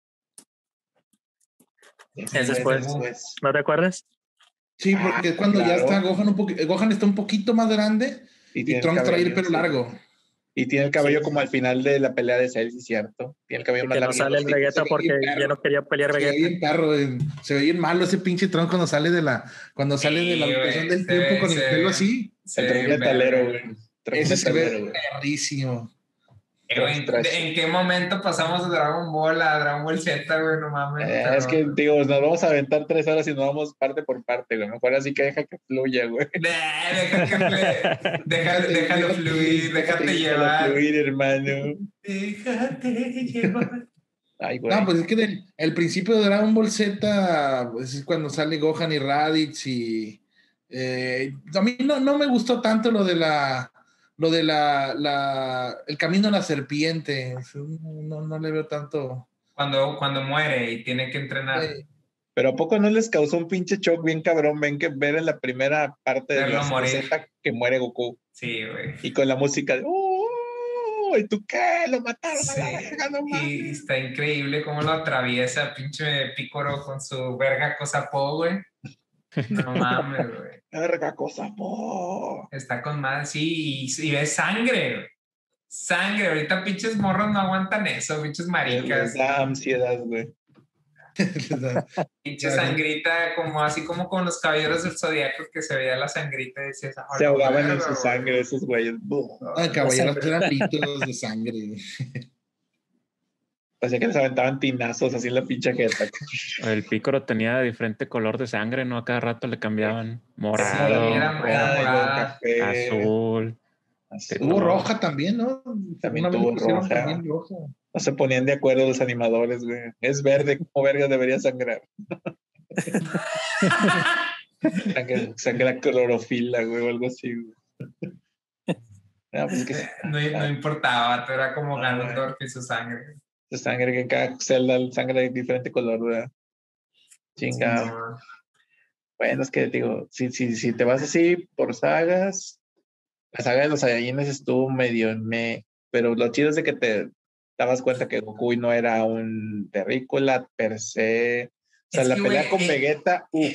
Es después. ¿No te acuerdas? Sí, porque es cuando ya claro. está Gohan un poquito, Gohan está un poquito más grande Y y Trunks trae el pelo sí. largo. Y tiene el cabello Sí. como al final de la pelea de Cell, sí, cierto. Tiene el cabello Y más que no largo. sale el sí. Vegeta se ve porque ya no quería pelear Se ve Vegeta. bien perro, se ve bien malo ese pinche Trunks cuando sale de la, cuando sale de la Sí, habitación güey, del se tiempo ve- con el se pelo ve. así. Sí, El tren metalero, güey. Ese se ve perrísimo. ¿En, qué momento pasamos de Dragon Ball a Dragon Ball Z, güey? No mames. Eh, pero- es que, digo, nos vamos a aventar tres horas y nos vamos parte por parte, güey. Mejor así que deja que fluya, güey. Eh, deja que fle- déjalo, déjalo fluir, déjate Déjalo llevar. fluir, hermano. Déjate llevar. Ay, güey. No, pues es que del, el principio de Dragon Ball Z pues es cuando sale Gohan y Raditz y eh, a mí no, no me gustó tanto lo de la lo de la, la el camino a la serpiente no, no le veo tanto Cuando, cuando muere y tiene que entrenar. Pero ¿a poco no les causó un pinche shock bien cabrón? Ven que ver en la primera parte de Verlo la. Z que muere Goku. Sí, güey. Y con la música de ¡Oh! ¿Y tú qué? Lo mataron a la Sí, verga, no y está increíble cómo lo atraviesa pinche Pícoro con su verga cosa po, güey. No mames, güey. Verga cosa, po. Está con más, sí, y, y ves sangre, güey. Sangre, ahorita pinches morros no aguantan eso, pinches maricas. Les da ansiedad, güey. Pinche sangrita, como así como con los caballeros del zodiaco que se veía la sangrita y decías, "Ah, Se ahogaban en su güey". sangre esos güeyes. Ay, caballeros eran de sangre Parecía que les aventaban tinazos así en la pinche jeta. El pícoro tenía diferente color de sangre, ¿no? A cada rato le cambiaban Sí, morado, era- Ay, morada, café, azul. azul. tuvo roja también no También tuvo roja. también roja. No se ponían de acuerdo los animadores, güey. Es verde, como verga debería sangrar. Sangre, sangra clorofila, güey, o algo así, güey. No, pues es que no, no importaba, era como Ah, Ganondorf y su sangre. Es sangre que en cada celda sangre de diferente color, ¿verdad? Chinga. No, Bueno, es que digo, si, si, si te vas así por sagas, la saga de los Saiyajines estuvo medio me, pero lo chido es de que te dabas cuenta que Goku no era un terrícola per se. O sea, Es la que, pelea con eh, Vegeta, uff,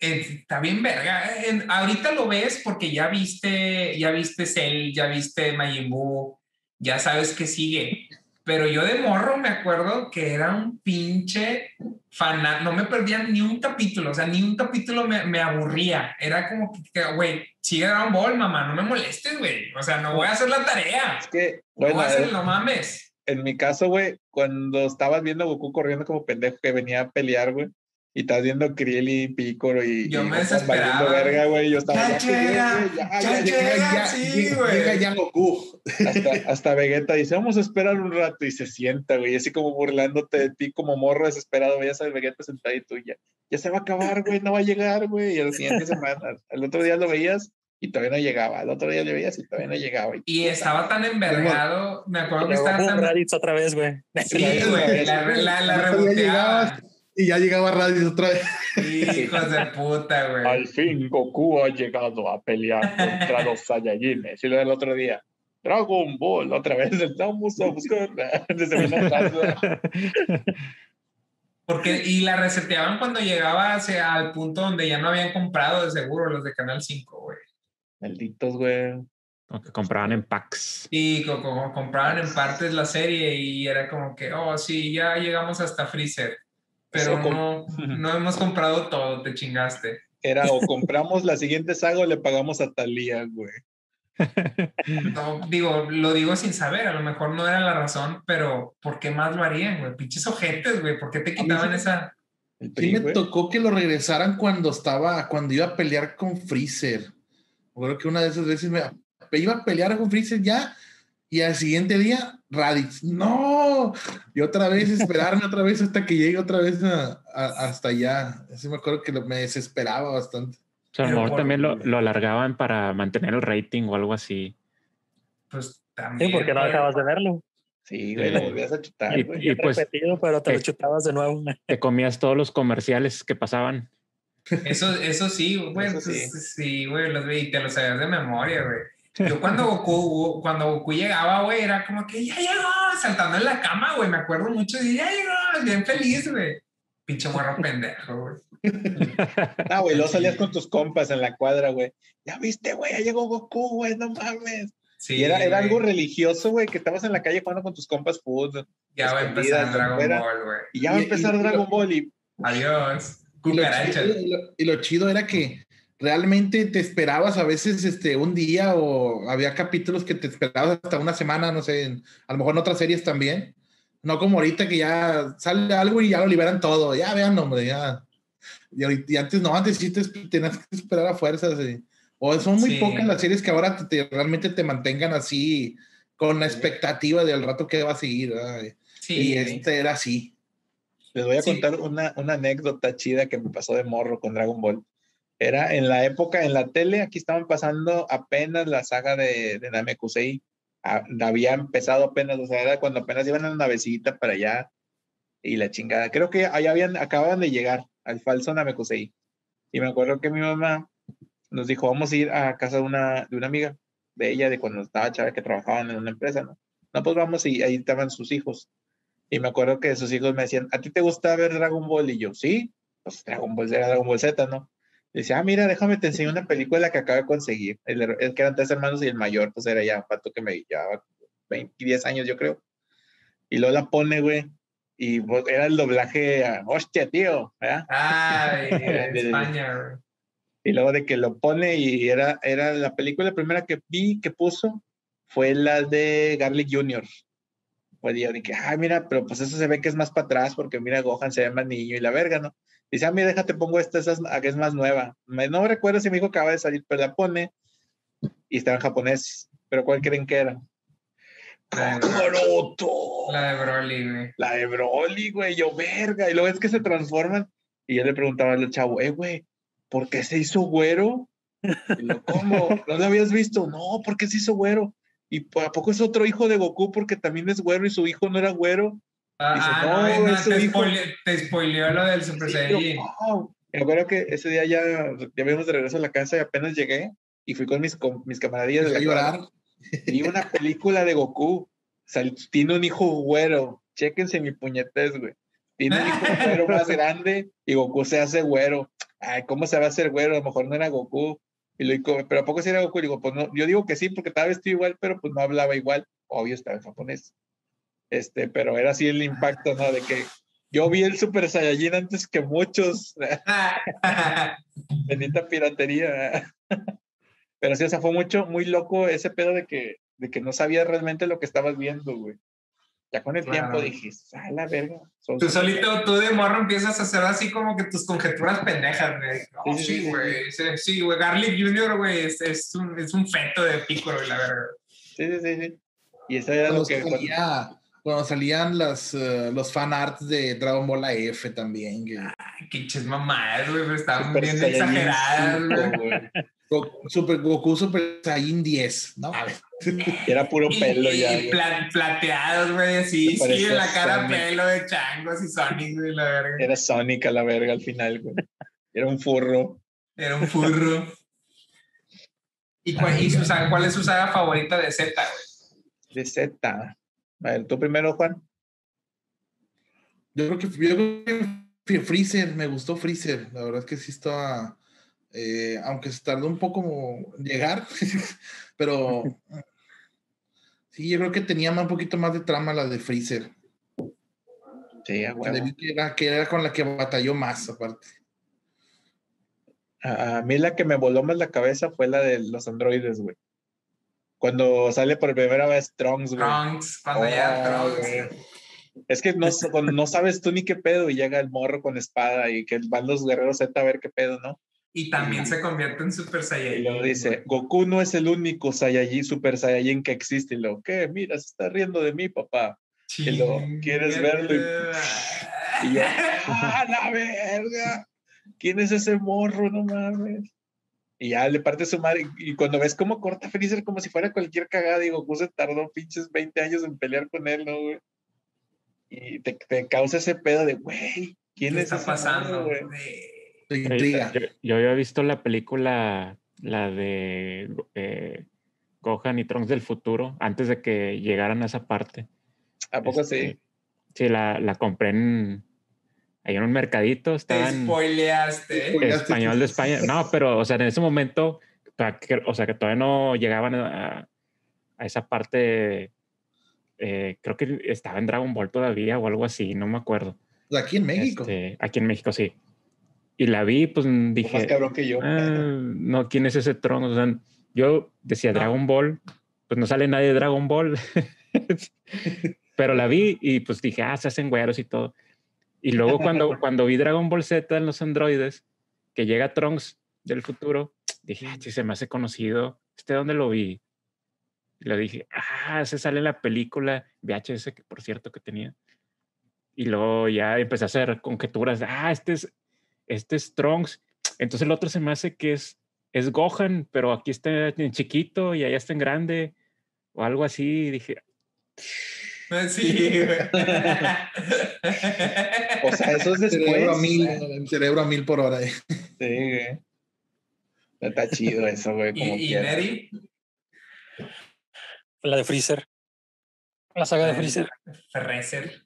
Eh, Está bien verga. En- ahorita lo ves porque ya viste, ya viste Cell, ya viste Majin Buu, ya sabes que sigue. Pero yo de morro me acuerdo que era un pinche fanático, no me perdía ni un capítulo, o sea, ni un capítulo me, me aburría. Era como que, güey, sigue Dragon Ball, mamá, no me molestes, güey. O sea, no voy a hacer la tarea. es que, No bueno, voy a eh, hacer, no mames. en mi caso, güey, cuando estabas viendo a Goku corriendo como pendejo que venía a pelear, güey, y estabas viendo Krill y Piccolo y, Yo y me desesperaba. verga, güey, yo estaba Ya llega, ya, llega. ya, sí, güey. llega ya Goku hasta, hasta Vegeta dice, vamos a esperar un rato y se sienta, güey, así como burlándote de ti como morro desesperado, veías al Vegeta sentadito y ya, ya se va a acabar, güey, no va a llegar, güey, y a la siguiente semana, al otro día lo veías y todavía no llegaba, al otro día lo veías y todavía no llegaba. Y estaba tan envergado, me acuerdo que estaba tan... Otra vez, güey. Sí, güey, la, la, la reboteaba. Y ya llegaba Raditz otra vez Hijos de puta, güey. Al fin Goku ha llegado a pelear contra los Saiyajines. Y luego el otro día, Dragon Ball, otra vez, vamos a buscar. Desde. Porque, y la reseteaban cuando llegaba hacia al punto donde ya no habían comprado de seguro los de Canal 5, güey. Malditos, güey. O que compraban en packs. Y co- co- compraban en partes la serie y era como que, oh, sí, ya llegamos hasta Freezer. Pero no, no hemos comprado todo, te chingaste. Era o compramos la siguiente saga o le pagamos a Talía, güey. No, digo, lo digo sin saber, a lo mejor no era la razón, pero ¿por qué más lo harían, güey? Pinches ojetes, güey, ¿por qué te quitaban esa? Sí me tocó que lo regresaran cuando estaba, cuando iba a pelear con Freezer. Creo que una de esas veces me, me iba a pelear con Freezer ya y al siguiente día, Raditz, no, y otra vez esperarme otra vez hasta que llegue otra vez a, a- hasta allá. Así me acuerdo que lo- me desesperaba bastante. O sea, a lo mejor también lo, lo alargaban para mantener el rating o algo así. Pues Sí, también. porque no dejabas de verlo. Sí, güey, lo volvías a chutar, Y- güey. y pues- repetido, pero te lo eh, chutabas de nuevo. Te comías todos los comerciales que pasaban. Eso, eso sí, güey. Eso pues, sí, güey, los y te los sabías de memoria, güey. Yo cuando Goku, cuando Goku llegaba, güey, era como que ya llegó, saltando en la cama, güey. Me acuerdo mucho de ya llegó, bien feliz, güey. Pinche morro pendejo, güey. Ah, güey, luego salías con tus compas en la cuadra, güey. Ya viste, güey, ya llegó Goku, güey, no mames. Sí, y era, algo religioso, güey, que estabas en la calle jugando con tus compas fútbol. Ya va a empezar Dragon. Ball, güey. Y ya va a empezar y- y Dragon lo- Ball y Adiós. Y lo, Cucarachas. chido, y lo- y lo chido era que realmente te esperabas a veces este, un día o había capítulos que te esperabas hasta una semana, no sé, en- a lo mejor en otras series también. No como ahorita que ya sale algo y ya lo liberan todo. Ya vean, hombre, ya. Y, ahorita- y antes no, antes sí te tenías que esperar a fuerzas. eh. O son muy Sí. pocas las series que ahora te- te- realmente te mantengan así con la expectativa del rato que va a seguir. y este era así. Les voy a Sí. contar una, una anécdota chida que me pasó de morro con Dragon Ball. Era en la época, en la tele, aquí estaban pasando apenas la saga de, de Namekusei. Ah, había empezado apenas, o sea, era cuando apenas iban a la navecita para allá y la chingada. Creo que ahí habían, acababan de llegar al falso Namekusei. Y me acuerdo que mi mamá nos dijo, vamos a ir a casa de una, de una amiga de ella, de cuando estaba chava, que trabajaban en una empresa, ¿no? No, pues vamos y ahí estaban sus hijos. Y me acuerdo que sus hijos me decían, ¿a ti te gusta ver Dragon Ball? Y yo, sí, pues Dragon Ball era Dragon Ball Z, ¿no? Decía, ah, mira, déjame te enseño una película que acabo de conseguir. El, el que eran tres hermanos y el mayor, pues era ya un pato que me llevaba 20, 10 años, yo creo. Y luego la pone, güey. Y pues, era el doblaje, a, hostia, tío, ¿verdad? Ay, en España. Y luego de que lo pone y era, era la película primera que vi que puso fue la de Garlic Jr. Pues yo dije, ay, mira, pero pues eso se ve que es más para atrás porque mira, Gohan se ve más niño y la verga, ¿no? Dice, ah, mira, déjate, pongo esta, es, que es más nueva. Me- no recuerdo si dijo que acaba de salir, pero la pone y estaba en japonés. Pero ¿cuál creen que era? Kakaroto. La de Broly, güey. La de Broly, güey, yo verga. Y luego es que se transforman. Y yo le preguntaba al chavo, eh, güey, ¿por qué se hizo güero? Y lo, ¿cómo? ¿No lo habías visto? No, ¿por qué se hizo güero? ¿Y a poco es otro hijo de Goku porque también es güero y su hijo no era güero? Ah, Dice, ah, no, no, no, es su te, hijo. spoile- te spoileó lo del Super Sí, wow. Me acuerdo que ese día ya, ya vimos de regreso a la casa y apenas llegué y fui con mis, con mis camaradillas de a la llorar. Vi una película de Goku. Sal- tiene un hijo güero. Chéquense mi puñetes, güey. Tiene un hijo güero más grande y Goku se hace güero. Ay, ¿cómo se va a hacer güero? A lo mejor no era Goku. Y lo digo, pero ¿a poco sí era Goku? Y digo, pues no, yo digo que sí, porque estaba vestido igual, pero pues no hablaba igual. Obvio, estaba en japonés. Este, pero era así el impacto, ¿no? De que yo vi el Super Saiyajin antes que muchos. Bendita piratería. Pero sí, o sea, fue mucho, muy loco ese pedo de que, de que no sabías realmente lo que estabas viendo, güey. Ya con el Claro. tiempo dijiste, a la verga. Tú super- solito, tú de morro empiezas a hacer así como que tus conjeturas pendejas, güey. No, Sí, sí, sí, güey. Sí, güey. Garlic Jr., güey, es, es, un, es un feto de Piccolo y la verga. Sí, sí, sí, sí. Y eso era Cuando, lo que. salía- cuando salían las, eh, los fan arts de Dragon Ball AF también. que- Ay, qué ches mamadas, güey, estaban Super bien exageradas, güey. Super Goku Super Saiyan 10, ¿no? Era puro pelo y, ya. y pla- plateados, güey, así, sí, en la cara Sonic. pelo de changos y Sonic, güey, la verga. Era Sonic a la verga al final, güey. Era un furro. Era un furro. ¿Y, cuál, y su saga- cuál es su saga favorita de Z, güey? De Z. A ver, tú primero, Juan. Yo creo que, yo creo que Freezer, me gustó Freezer. La verdad es que sí estaba, eh, aunque se tardó un poco en llegar, pero sí, yo creo que tenía un poquito más de trama la de Freezer. Sí, a Que, era, que era con la que batalló más, aparte. A mí la que me voló más la cabeza fue la de los androides, güey. Cuando sale por primera vez Trunks, güey. Trunks, cuando ya Oh, Trunks. güey. Es que no, no sabes tú ni qué pedo y llega el morro con espada y que van los guerreros Z a ver qué pedo, ¿no? Y también se convierte en Super Y Saiyajin. luego dice, güey. Goku no es el único Saiyajin, Super Saiyajin que existe. Y luego, ¿qué? Mira, se está riendo de mí, papá. y luego, ¿quieres verlo? Y yo, ¡ah, la verga! ¿Quién es ese morro? No mames. Y ya le parte su madre. Y cuando ves cómo corta Freezer como si fuera cualquier cagada, y Goku se tardó pinches 20 años en pelear con él, ¿no, güey? Y te, te causa ese pedo de, güey, ¿quién ¿Qué es está pasando? güey? intriga. Yo, yo había visto la película, la de eh, Gohan y Trunks del futuro, antes de que llegaran a esa parte. ¿A poco sí? Este, Sí, la, la compré en, ahí en un mercadito, estaba Te spoileaste. ¿eh? Spoileaste. español de España. No, pero, o sea, en ese momento, o sea, que todavía no llegaban a, a esa parte, eh, creo que estaba en Dragon Ball todavía o algo así, no me acuerdo. Aquí en México. Este, aquí en México, sí. Y la vi, pues Más dije, cabrón que yo. "Ah, no, ¿quién es ese trono? O sea, yo decía No. Dragon Ball, pues no sale nadie de Dragon Ball. Pero la vi y pues dije, ah, se hacen güeros y todo. Y luego cuando, cuando vi Dragon Ball Z en los androides, que llega Trunks del futuro, dije, ah, sí, se me hace conocido. ¿Este dónde lo vi? Y le dije, ah, se sale en la película VHS, que por cierto que tenía. Y luego ya empecé a hacer conjeturas, ah, este es, este es Trunks. Entonces el otro se me hace que es, es Gohan, pero aquí está en chiquito y allá está en grande, o algo así. Y dije, Sí, güey. O sea, eso es después. Cerebro a mil, el cerebro a mil por hora. eh. Sí, güey. Está chido eso, güey. Como ¿Y, y quiera. Neri? La de Freezer. La saga de Ah, Freezer. Freezer.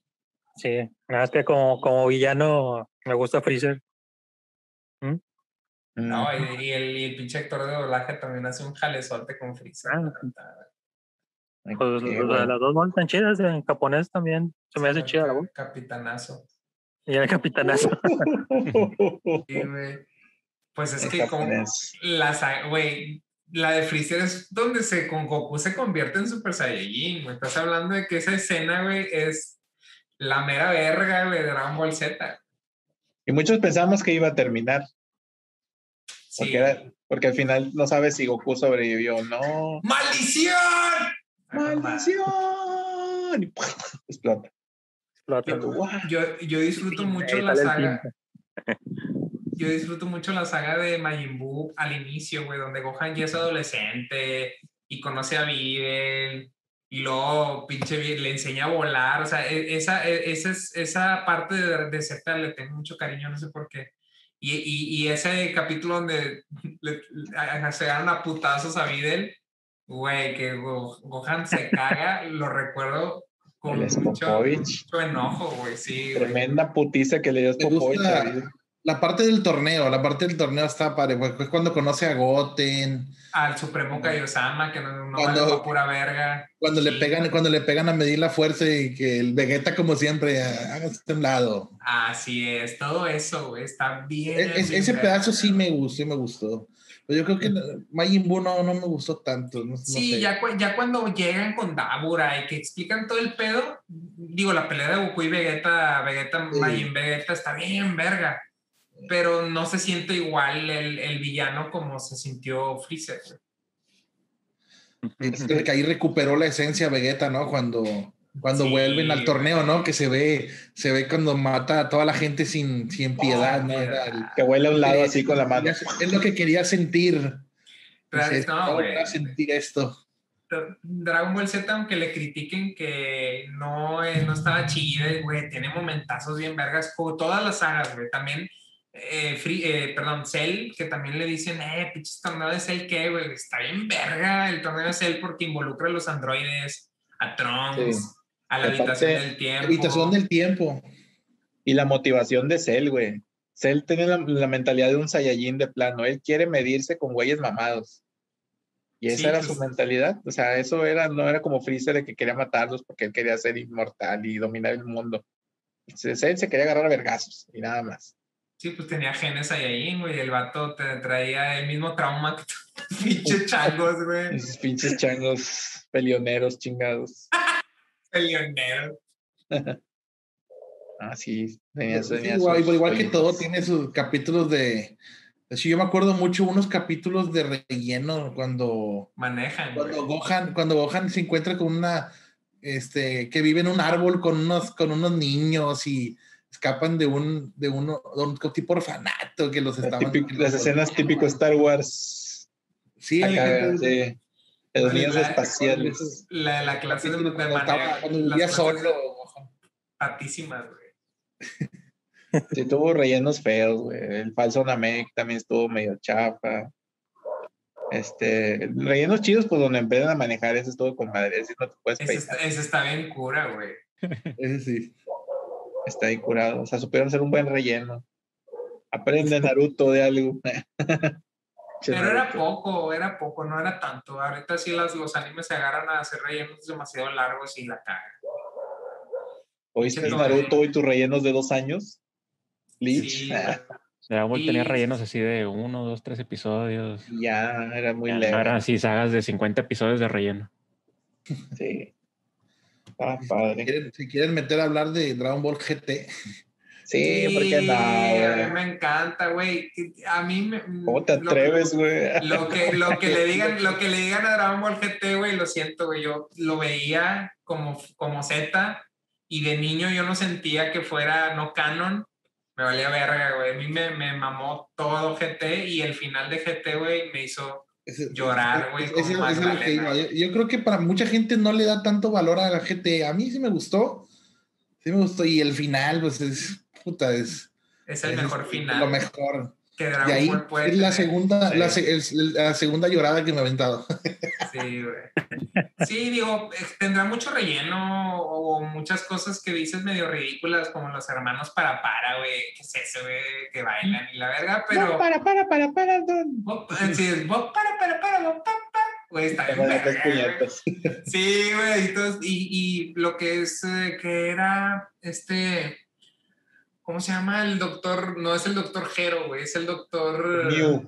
Sí, nada más que como, como villano me gusta Freezer. Mm. No, y, y el, y el pinche actor de doblaje también hace un jalezote con Freezer. Ah, Pues, bueno. las dos voz tan chidas en japonés también. Se me hace chida la voz. Capitanazo. Y el capitanazo. Sí, güey. Pues es El que como japonés. la sa- güey, la de Freezer es donde se con Goku se convierte en Super Saiyajin, güey. Estás hablando de que esa escena, güey, es la mera verga, güey, de Dragon Ball Z. Y muchos pensamos que iba a terminar. Sí. Porque, era- porque al final no sabes si Goku sobrevivió o no. ¡Maldición! ¡Maldición! Y ¡pum! explota. Explota. Yo, yo disfruto mucho la saga. Yo disfruto mucho la saga de Majin Buu al inicio, güey, donde Gohan ya es adolescente y conoce a Videl y luego pinche Videl le enseña a volar. O sea, e- esa, e- esa, es- esa parte de, de Z le tengo mucho cariño, no sé por qué. Y, y, y ese capítulo donde le, le- se dan a putazos a Videl, güey, que Go- Gohan se caga, lo recuerdo con mucho, mucho enojo, güey, sí. güey. Tremenda putiza que le dio Spopovich. gusta- a Videl. La parte del torneo, la parte del torneo está padre, pues es cuando conoce a Goten, al Supremo Kaiosama, que no, no Cuando- vale pura verga. cuando le Sí. pegan, cuando le pegan a medir la fuerza y que el Vegeta como siempre, hágase a un lado. Así es, todo eso, güey, está bien. E- es- bien ese verga. pedazo sí me gustó, sí me gustó. Pero yo creo que Majin Buu no, no me gustó tanto. No, no Sí, sé. ya, cu- ya cuando llegan con Dabura y que explican todo el pedo, digo, la pelea de Goku y Vegeta, Vegeta, Sí. Majin Vegeta está bien verga, pero no se siente igual el, el villano como se sintió Freezer. Es que ahí recuperó la esencia Vegeta, ¿no? Cuando, cuando Sí. vuelven al torneo, ¿no? Que se ve, se ve cuando mata a toda la gente sin, sin piedad, Oh, ¿no? Era el-. Que huele a un lado Eh, así con la mano. Es lo que quería sentir. Pero, Dices, no, "¿Cómo güey. voy a sentir esto. Dragon Ball Z, aunque le critiquen que no, eh, no estaba chido, güey, tiene momentazos bien vergas, como todas las sagas, güey. También, eh, Free- eh, perdón, Cell, que también le dicen, eh, pinches torneo de Cell, ¿qué, güey? Está bien verga el torneo de Cell porque involucra a los androides, a Trunks, Sí. A la habitación del tiempo. Habitación del tiempo. Y la motivación de Cell, güey. Cell tiene la, la mentalidad de un Saiyajin de plano. Él quiere medirse con güeyes mamados. Y esa Sí, era pues- su mentalidad. O sea, eso era, no era como Freezer de que quería matarlos porque él quería ser inmortal y dominar el mundo. Cell se quería agarrar a vergazos y nada más. Sí, pues tenía genes ahí, güey, el vato te traía el mismo trauma que tú, pinche changos, güey, Esos pinches changos peleoneros chingados. peleonero. Ah, sí, tenía, Sí, tenía igual, que todo, tiene sus capítulos de, Sí, yo me acuerdo mucho unos capítulos de relleno cuando manejan. Cuando Gohan, cuando Gohan se encuentra con una, este, que vive en un árbol con unos, con unos niños y escapan de un, de uno, de un tipo orfanato que los estaban. las escenas típicas Star Wars. Sí, los niños espaciales. La, la clase de, de Cuando vivía solo. Patísimas, güey. Sí, tuvo rellenos feos, güey. El falso Namek también estuvo medio chafa. Este, rellenos chidos, pues donde empiezan a manejar, ese estuvo con madre. Ese no te puedes ese está, ese está, bien cura, güey. ese sí. Está ahí curado. O sea, supieron ser un buen relleno. Aprende Naruto de algo. Pero era poco, era poco, no era tanto. Ahorita sí las, los animes se agarran a hacer rellenos demasiado largos y la cagan. ¿Oíste Naruto y tus rellenos de dos años? Bleach. Sí, tenía rellenos así de uno, dos, tres episodios. Ya, era muy leve. Ahora sí, sagas de 50 episodios de relleno. Sí. Ah, padre. Si quieren, meter a hablar de Dragon Ball GT. Sí, porque no, A mí me encanta, güey. A mí me. ¿Cómo te atreves, güey? Lo, que, lo, que le digan, lo que le digan a Dragon Ball GT, güey, lo siento, güey. Yo lo veía como, como Z y de niño yo no sentía que fuera no canon me valía verga, güey. A mí me, me, mamó todo GT y el final de GT, güey, me hizo llorar, güey. yo, yo, creo que para mucha gente no le da tanto valor a la GT. A mí sí me gustó. Sí me gustó. Y el final, pues es, puta, es... Es el mejor final. Lo mejor que Dragon ahí Ball es la segunda, la, la, segunda llorada que me ha aventado. Sí, güey. Sí, digo, eh, tendrá mucho relleno o muchas cosas que dices medio ridículas, como los hermanos para para, güey. ¿Qué es eso, güey? Que bailan y la verga, pero. para, para, para, para, don. Sí, es para, para, para, para, Güey, está bien. Sí, güey. Y, y, y lo que es eh, que era este ¿Cómo se llama el doctor? No es el doctor Jero, güey, es el doctor. Mew.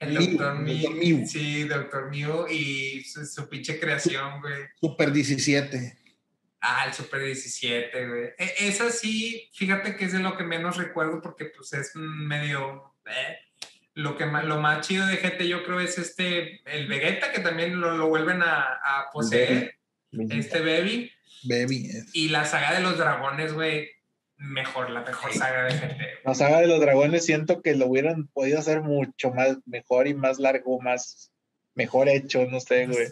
El doctor Mew. Sí, doctor Mew y su, pinche creación, güey. Super 17. Ah, el Super 17, güey. E, esa sí, fíjate que es de lo que menos recuerdo porque pues es medio... Eh, lo, que más, lo más chido de GT yo creo es este, el Vegeta, que también lo, lo vuelven a, a poseer. Este Baby. Baby. Y la saga de los dragones, güey mejor, la mejor saga de GT. La saga de los dragones siento que lo hubieran podido hacer mucho más mejor y más largo, más mejor hecho, no sé, güey.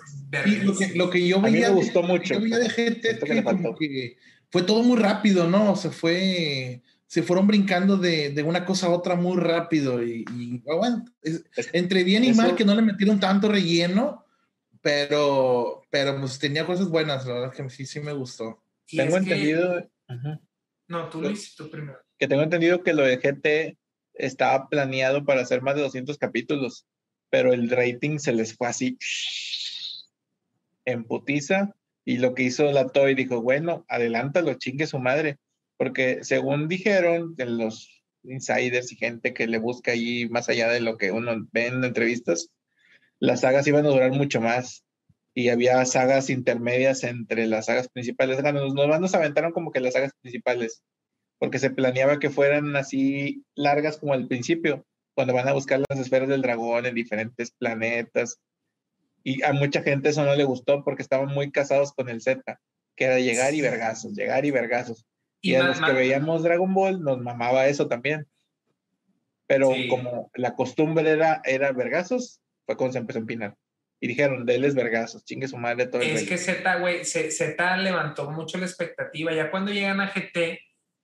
lo, que, yo veía, me gustó mucho. Yo veía de GT que, fue todo muy rápido, ¿no? Se fue, se fueron brincando de, de una cosa a otra muy rápido y, bueno, entre bien y mal que no le metieron tanto relleno, pero, pero pues tenía cosas buenas, la verdad que sí, sí me gustó. Tengo entendido. No, tú Luis, tú primero. Que tengo entendido que lo de GT estaba planeado para hacer más de 200 capítulos, pero el rating se les fue así en putiza y lo que hizo la Toy dijo, bueno, adelántalo, chingue su madre, porque según dijeron de los insiders y gente que le busca ahí más allá de lo que uno ve en entrevistas, las sagas iban a durar mucho más y había sagas intermedias entre las sagas principales. Nos, nos aventaron como que las sagas principales, porque se planeaba que fueran así largas como al principio, cuando van a buscar las esferas del dragón en diferentes planetas. Y a mucha gente eso no le gustó porque estaban muy casados con el Z, que era llegar y vergazos, llegar y vergazos. Y, a los que veíamos Dragon Ball nos mamaba eso también. Pero como la costumbre era, era vergazos, fue cuando se empezó a empinar y dijeron, déles vergazos, chingue su madre todo el Es que Z, güey, Z levantó mucho la expectativa. Ya cuando llegan a GT,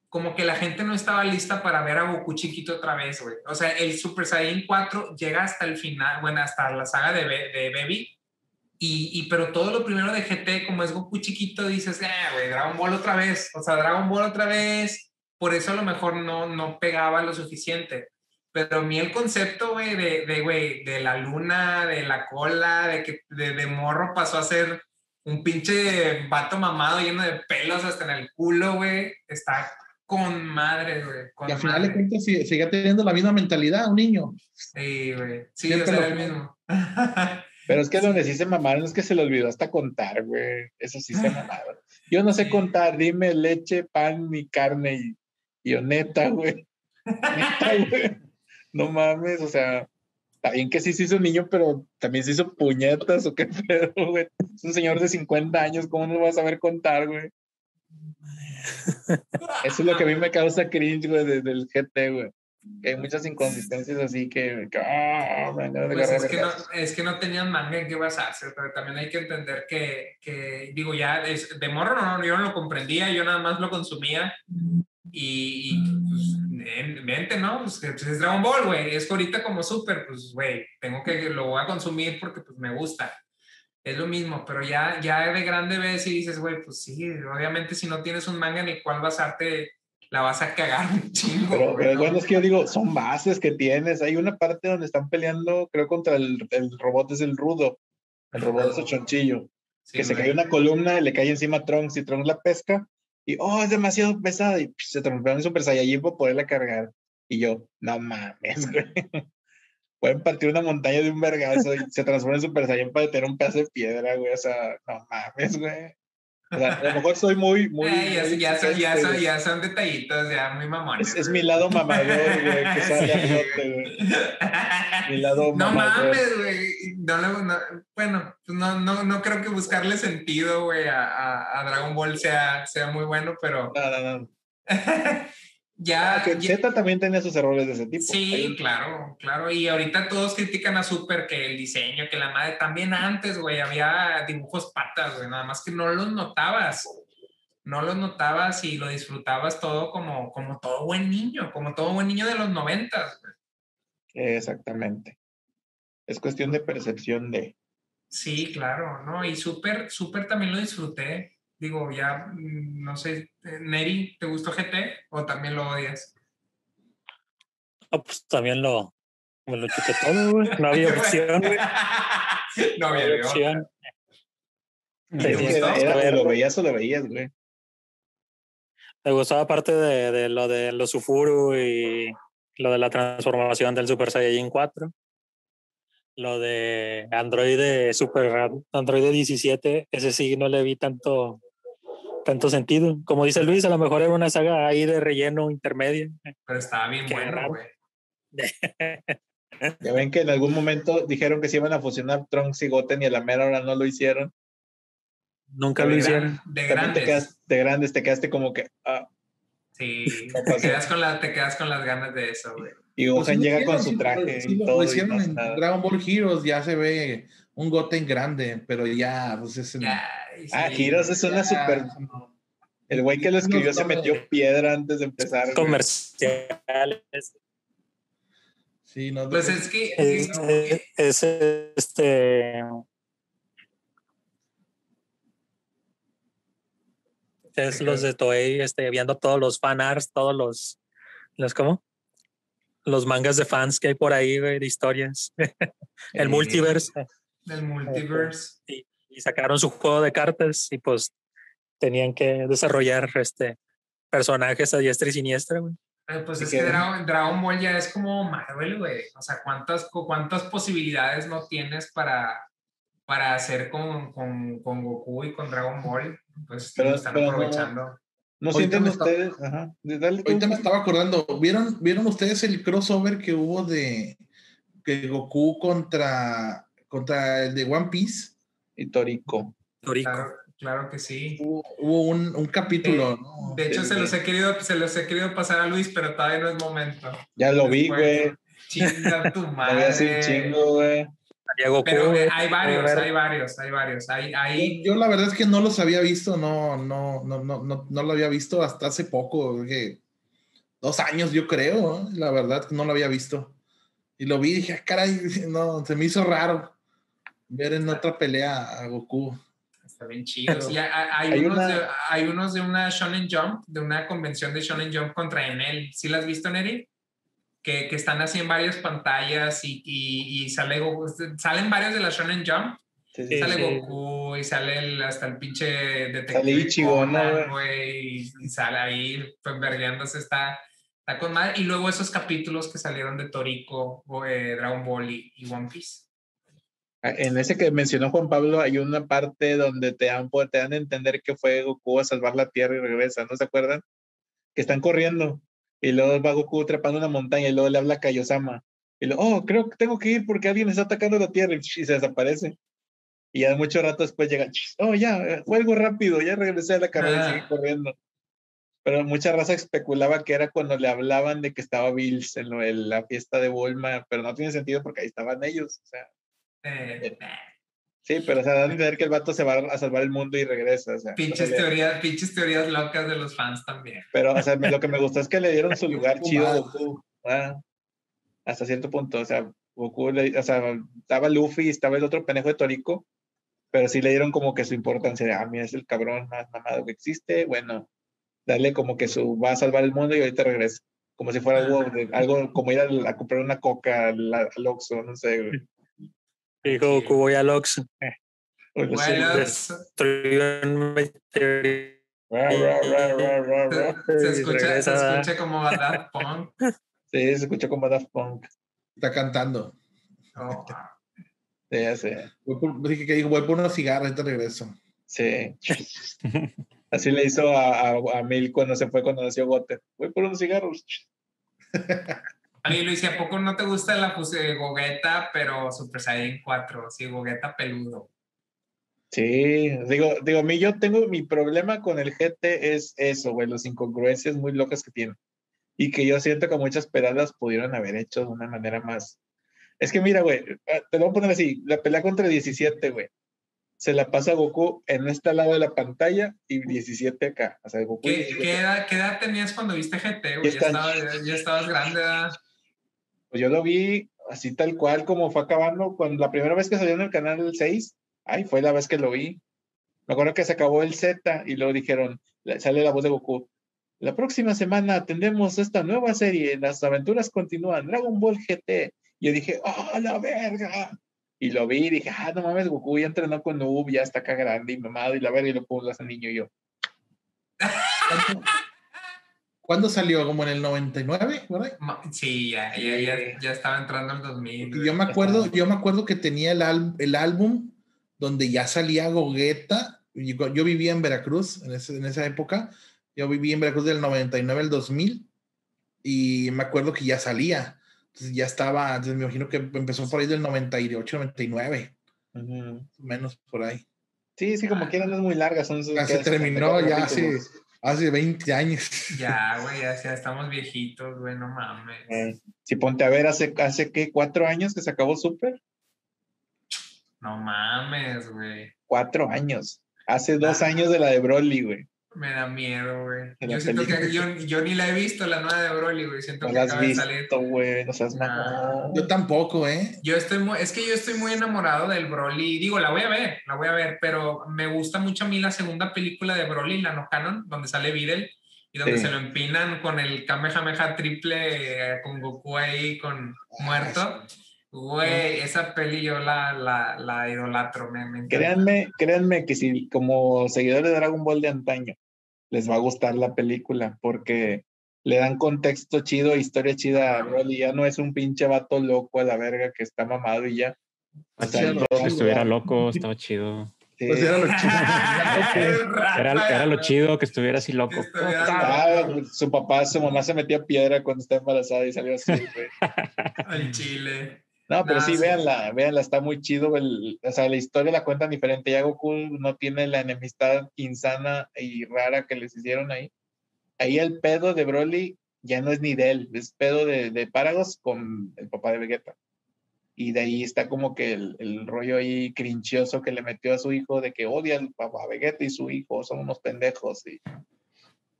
como que la gente no estaba lista para ver a Goku chiquito otra vez, güey. O sea, el Super Saiyan 4 llega hasta el final, bueno, hasta la saga de, de Baby. Y, y, pero todo lo primero de GT, como es Goku chiquito, dices, eh, güey, Dragon Ball otra vez. O sea, Dragon Ball otra vez. Por eso a lo mejor no, no pegaba lo suficiente. Pero a mí el concepto, güey, de, de, güey, de la luna, de la cola, de que de, de, morro pasó a ser un pinche vato mamado lleno de pelos hasta en el culo, güey, está con madre, güey. Y al final de cuentas sigue teniendo la misma mentalidad, un niño. Sí, güey. Sí, o sea, el mismo. Pero es que donde sí se mamaron es que se le olvidó hasta contar, güey. Eso sí se mamaron. Yo no sé contar, dime leche, pan y carne y, y neta, güey. Neta, güey. No mames, o sea, está bien que sí se hizo niño, pero también se hizo puñetas o qué pedo, güey. Es un señor de 50 años, ¿cómo no lo vas a saber contar, güey? Eso es lo que a mí me causa cringe, güey, desde el GT, güey. Que hay muchas inconsistencias así que. ah, dan ganas de Pues es, que no, es que no tenían manga en qué basarse, pero también hay que entender que, que digo, ya es, de morro no, yo no lo comprendía, yo nada más lo consumía y, y, pues, en- vente, ¿no? Pues, pues, es Dragon Ball, güey, es ahorita como súper, pues, güey, tengo que, lo voy a consumir porque, pues, me gusta. Es lo mismo, pero ya, ya de grande ves y dices, güey, pues sí, obviamente si no tienes un manga en el cual basarte, la vas a cagar un chingo. Pero, pero ¿no? bueno, es que yo digo, son bases que tienes. Hay una parte donde están peleando, creo, contra el, el robot, es el rudo. El robot es el chonchillo. Sí, que se cae una columna y le cae encima a Trunks y Trunks la pesca. Y, oh, es demasiado pesada. Y psh, se transforma en Super Saiyajin para poderla cargar. Y yo, no mames, güey. Pueden partir una montaña de un vergazo y se transforma en Super Saiyan para detener un pedazo de piedra, güey. O sea, no mames, güey. O sea, a lo mejor soy muy, muy. Ya, muy ya son, ya, son, ya son detallitos, ya muy mamones. Es, es mi lado mamador, güey, que sale a Sí, flote, güey. Mi lado No mamador. mames, güey. No, le- no- bueno, pues no, no, no creo que buscarle sentido, güey, a, a- a Dragon Ball sea, sea muy bueno, pero No, no, no. ya, Ah, que ya- Z también tenía sus errores de ese tipo. Sí, claro, claro. Y ahorita todos critican a Super que el diseño, que la madre. También antes, güey, había dibujos patas, güey. Nada más que no los notabas. No los notabas y lo disfrutabas todo como, como todo buen niño, como todo buen niño de los noventas. Exactamente. Es cuestión de percepción de. Sí, claro, ¿no? Y Super, Super también lo disfruté. Digo, ya, mm, no sé, eh, Neri, ¿te gustó GT o también lo odias? Ah, pues también lo, me lo chuté todo, güey. No había opción, güey. no había opción. Lo veías o lo veías, güey. Me gustaba aparte de, de lo de los Ufuru y lo de la transformación del Super Saiyajin 4. Lo de Android Super Android 17, ese sí no le vi tanto tanto sentido. Como dice Luis, a lo mejor era una saga ahí de relleno intermedio. Pero estaba bien Qué bueno, güey. Ya ven que en algún momento dijeron que se iban a fusionar Trunks y Goten y a la mera hora no lo hicieron. Nunca De lo gran- hicieron. De También te grandes. quedaste, de grandes, te quedaste como que. ah, Sí, No te quedas, con la, te quedas con las ganas de eso, güey. Y Pues Gohan llega hicieron, con su traje sí y todo. Lo hicieron en nada. Dragon Ball Heroes, ya se ve un Goten grande, pero ya, pues es en- Ah. Heroes es una ya, super. no. El güey que lo escribió No, se no, metió piedra antes de empezar. Comerciales. Sí, no, Pues es que. Es, sí, no, es- es, este es los de Toei este viendo todos los fan arts todos los los cómo los mangas de fans que hay por ahí güey, de historias el Eh, multiverse del multiverse. y sacaron su juego de cartas y pues tenían que desarrollar este personajes a diestra y siniestra güey. Eh, Pues es que- Dragon, Dragon Ball ya es como Marvel, güey. O sea, ¿cuántas, cu- cuántas posibilidades no tienes para, para hacer con, con, con Goku y con Dragon Ball? Pues Pero- lo están pero aprovechando. ¿No Ahorita sienten está- ustedes? Ajá. Ahorita me estaba acordando, ¿vieron, ¿vieron ustedes el crossover que hubo de que Goku contra, contra el de One Piece? Y Torico. Toriko. Claro, claro que sí. Hubo, hubo un, un capítulo, ¿no? De hecho, se los, he querido, se los he querido pasar a Luis, pero todavía no es momento. Ya lo vi, güey. Chinga tu Lo vi madre. chingo, güey. Salía Goku, Pero eh, hay varios, hay varios, hay varios. Hay, hay, Yo, yo la verdad es que no los había visto, no, no, no, no, no, no lo había visto hasta hace poco, que dos años yo creo, ¿eh? la verdad que no lo había visto. Y lo vi y dije, ah, caray, no, se me hizo raro ver en otra pelea a Goku. Está bien chido. Sí, hay, hay Hay unos una- de, hay unos de una Shonen Jump, de una convención de Shonen Jump contra Enel. ¿Sí las has visto, Neri? Que, que están así en varias pantallas y, y, y sale Goku- salen varios de la Shonen Jump. Sí, sí. Sale sí. Goku y sale el- hasta el pinche detective. Sale Ichigo, ¿no, Conan, güey? güey, y, y sale ahí, pues vergueándose, está, está con madre. Y luego esos capítulos que salieron de Toriko, eh, Dragon Ball y, y One Piece. Ah, En ese que mencionó Juan Pablo, hay una parte donde te dan, te dan a entender que fue Goku a salvar la Tierra y regresa, ¿no se acuerdan? Que están corriendo Y luego va Goku trepando una montaña y luego le habla a Kaiosama. Y luego, oh, creo que tengo que ir porque alguien está atacando la Tierra y se desaparece. Y ya mucho rato después llega, oh, ya, fue algo rápido, ya regresé a la carrera y seguí Ah. corriendo. Pero mucha raza especulaba que era cuando le hablaban de que estaba Bills en, lo- en la fiesta de Walmart, pero no tiene sentido porque ahí estaban ellos. O sea, Eh, sí, pero o sea, dan a entender que el vato se va a salvar el mundo y regresa. O sea, pinches, o sea, le- teorías, pinches teorías locas de los fans también. pero, o sea, lo que me gustó es que le dieron su lugar chido a. Goku. ah, hasta cierto punto. O sea, Goku, le- o sea, estaba Luffy y estaba el otro pendejo de Torico, pero sí le dieron como que su importancia de, ah, mira, es el cabrón más mamado que existe. Bueno, darle como que su, va a salvar el mundo y ahorita regresa. Como si fuera algo, de- algo como ir a, a comprar una coca al, al Oxxo, no sé. güey. Dijo Goku, voy al Ox. O lo sé, Bueno, güey. se, Y escucha, se escucha como Daft Punk. Sí, se escuchó como Daft Punk. Está cantando. Oh, Sí, ya sé. Voy por- dije que dijo, voy por unos cigarros, ahorita regreso. Sí. Así le hizo a, a, a Mil cuando se fue, cuando nació Goten. Voy por unos cigarros. Oye, Luis, ¿y a poco no te gusta la fuse Gogeta, pero Super Saiyan 4? Sí, Gogeta peludo. Sí, digo, digo, a mí yo tengo mi problema con el GT es eso, güey, las incongruencias muy locas que tiene. Y que yo siento que muchas pedadas pudieron haber hecho de una manera más. Es que mira, güey, ah, te lo voy a poner así: la pelea contra 17, güey. Se la pasa Goku en este lado de la pantalla y 17 acá. O sea, Goku. y ¿Qué, 17. qué edad, qué edad tenías cuando viste GT, güey? Ya, están- estabas, ya estabas grande, ¿verdad? Pues yo lo vi así tal cual como fue acabando cuando la primera vez que salió en el canal 6, ay, fue la vez que lo vi. Me acuerdo que se acabó el Z y luego dijeron, le- sale la voz de Goku. La próxima semana tendremos esta nueva serie, las aventuras continúan, Dragon Ball GT. Y yo dije, ¡oh, la verga! Y lo vi y dije, ah, no mames, Goku ya entrenó con Noob, ya está acá grande y mamado y la verga y lo pongo a ese niño y yo. ¿Cuándo, salió? ¿Como en el 99? ¿verdad? Sí, ya, ya, ya, ya estaba entrando el 2000. Porque yo me acuerdo, yo me acuerdo que tenía el, al- el álbum donde ya salía Gogueta. Yo, yo vivía en Veracruz en, ese- en esa época. Yo viví en Veracruz del 99 al 2000 y me acuerdo que ya salía. Entonces ya estaba, entonces me imagino que empezó por ahí del 98, 99, Ujú. menos por ahí. Sí, sí, como quieran, no es muy larga. Son Ya se terminó, ya hace, hace 20 años. Ya, güey, ya, ya estamos viejitos, güey, no mames. Eh, si ponte a ver, hace, hace ¿qué? ¿Cuatro años que se acabó Super? No mames, güey. Cuatro años. Hace dos Ah. años de la de Broly, güey. Me da miedo, güey. Yo siento que yo, yo ni la he visto, la nueva de Broly, güey. Siento No que la has acaba de salir. visto, güey. No seas Nah. Yo tampoco, ¿eh? Yo estoy muy, es que yo estoy muy enamorado del Broly. Digo, la voy a ver, la voy a ver, pero me gusta mucho a mí la segunda película de Broly, la no canon, donde sale Videl y donde Sí. se lo empinan con el Kamehameha triple eh, con Goku ahí con muerto. Güey, esa peli yo la, la, la idolatro, me, me. Créanme, créanme que si como seguidores de Dragon Ball de antaño les va a gustar la película porque le dan contexto chido, historia chida a Broly. Ya no es un pinche vato loco a la verga que está mamado y ya. O sea, Chido. todo- Si estuviera loco, estaba chido. sí. Pues era lo chido. Era, era lo chido que estuviera así loco. Ah, su papá, su mamá se metía piedra cuando estaba embarazada y salió así, güey. Al chile. No, pero Nah, sí, sí. véanla, véanla, está muy chido. el- o sea, la historia la cuentan diferente. Ya Goku no tiene la enemistad insana y rara que les hicieron ahí. Ahí el pedo de Broly ya no es ni de él, es pedo de, de Paragos con el papá de Vegeta. Y de ahí está como que el, el rollo ahí crinchioso que le metió a su hijo de que odia al papá Vegeta y su hijo son unos pendejos. Y,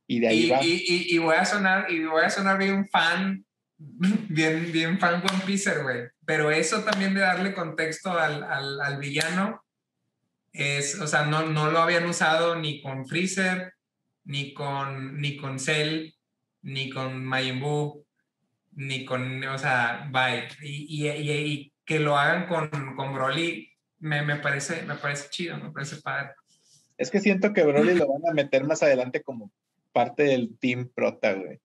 y de ahí Y, va. y, y, y voy a sonar, y voy a sonar bien fan, bien, bien fan One Piece, güey. Pero eso también de darle contexto al, al, al villano es, o sea, no, no lo habían usado ni con Freezer, ni con, ni con Cell, ni con Majin Buu, ni con, o sea, bye. Y, y, y, y que lo hagan con, con Broly me, me, parece, me parece chido, me parece padre. Es que siento que Broly lo van a meter más adelante como parte del team prota, güey.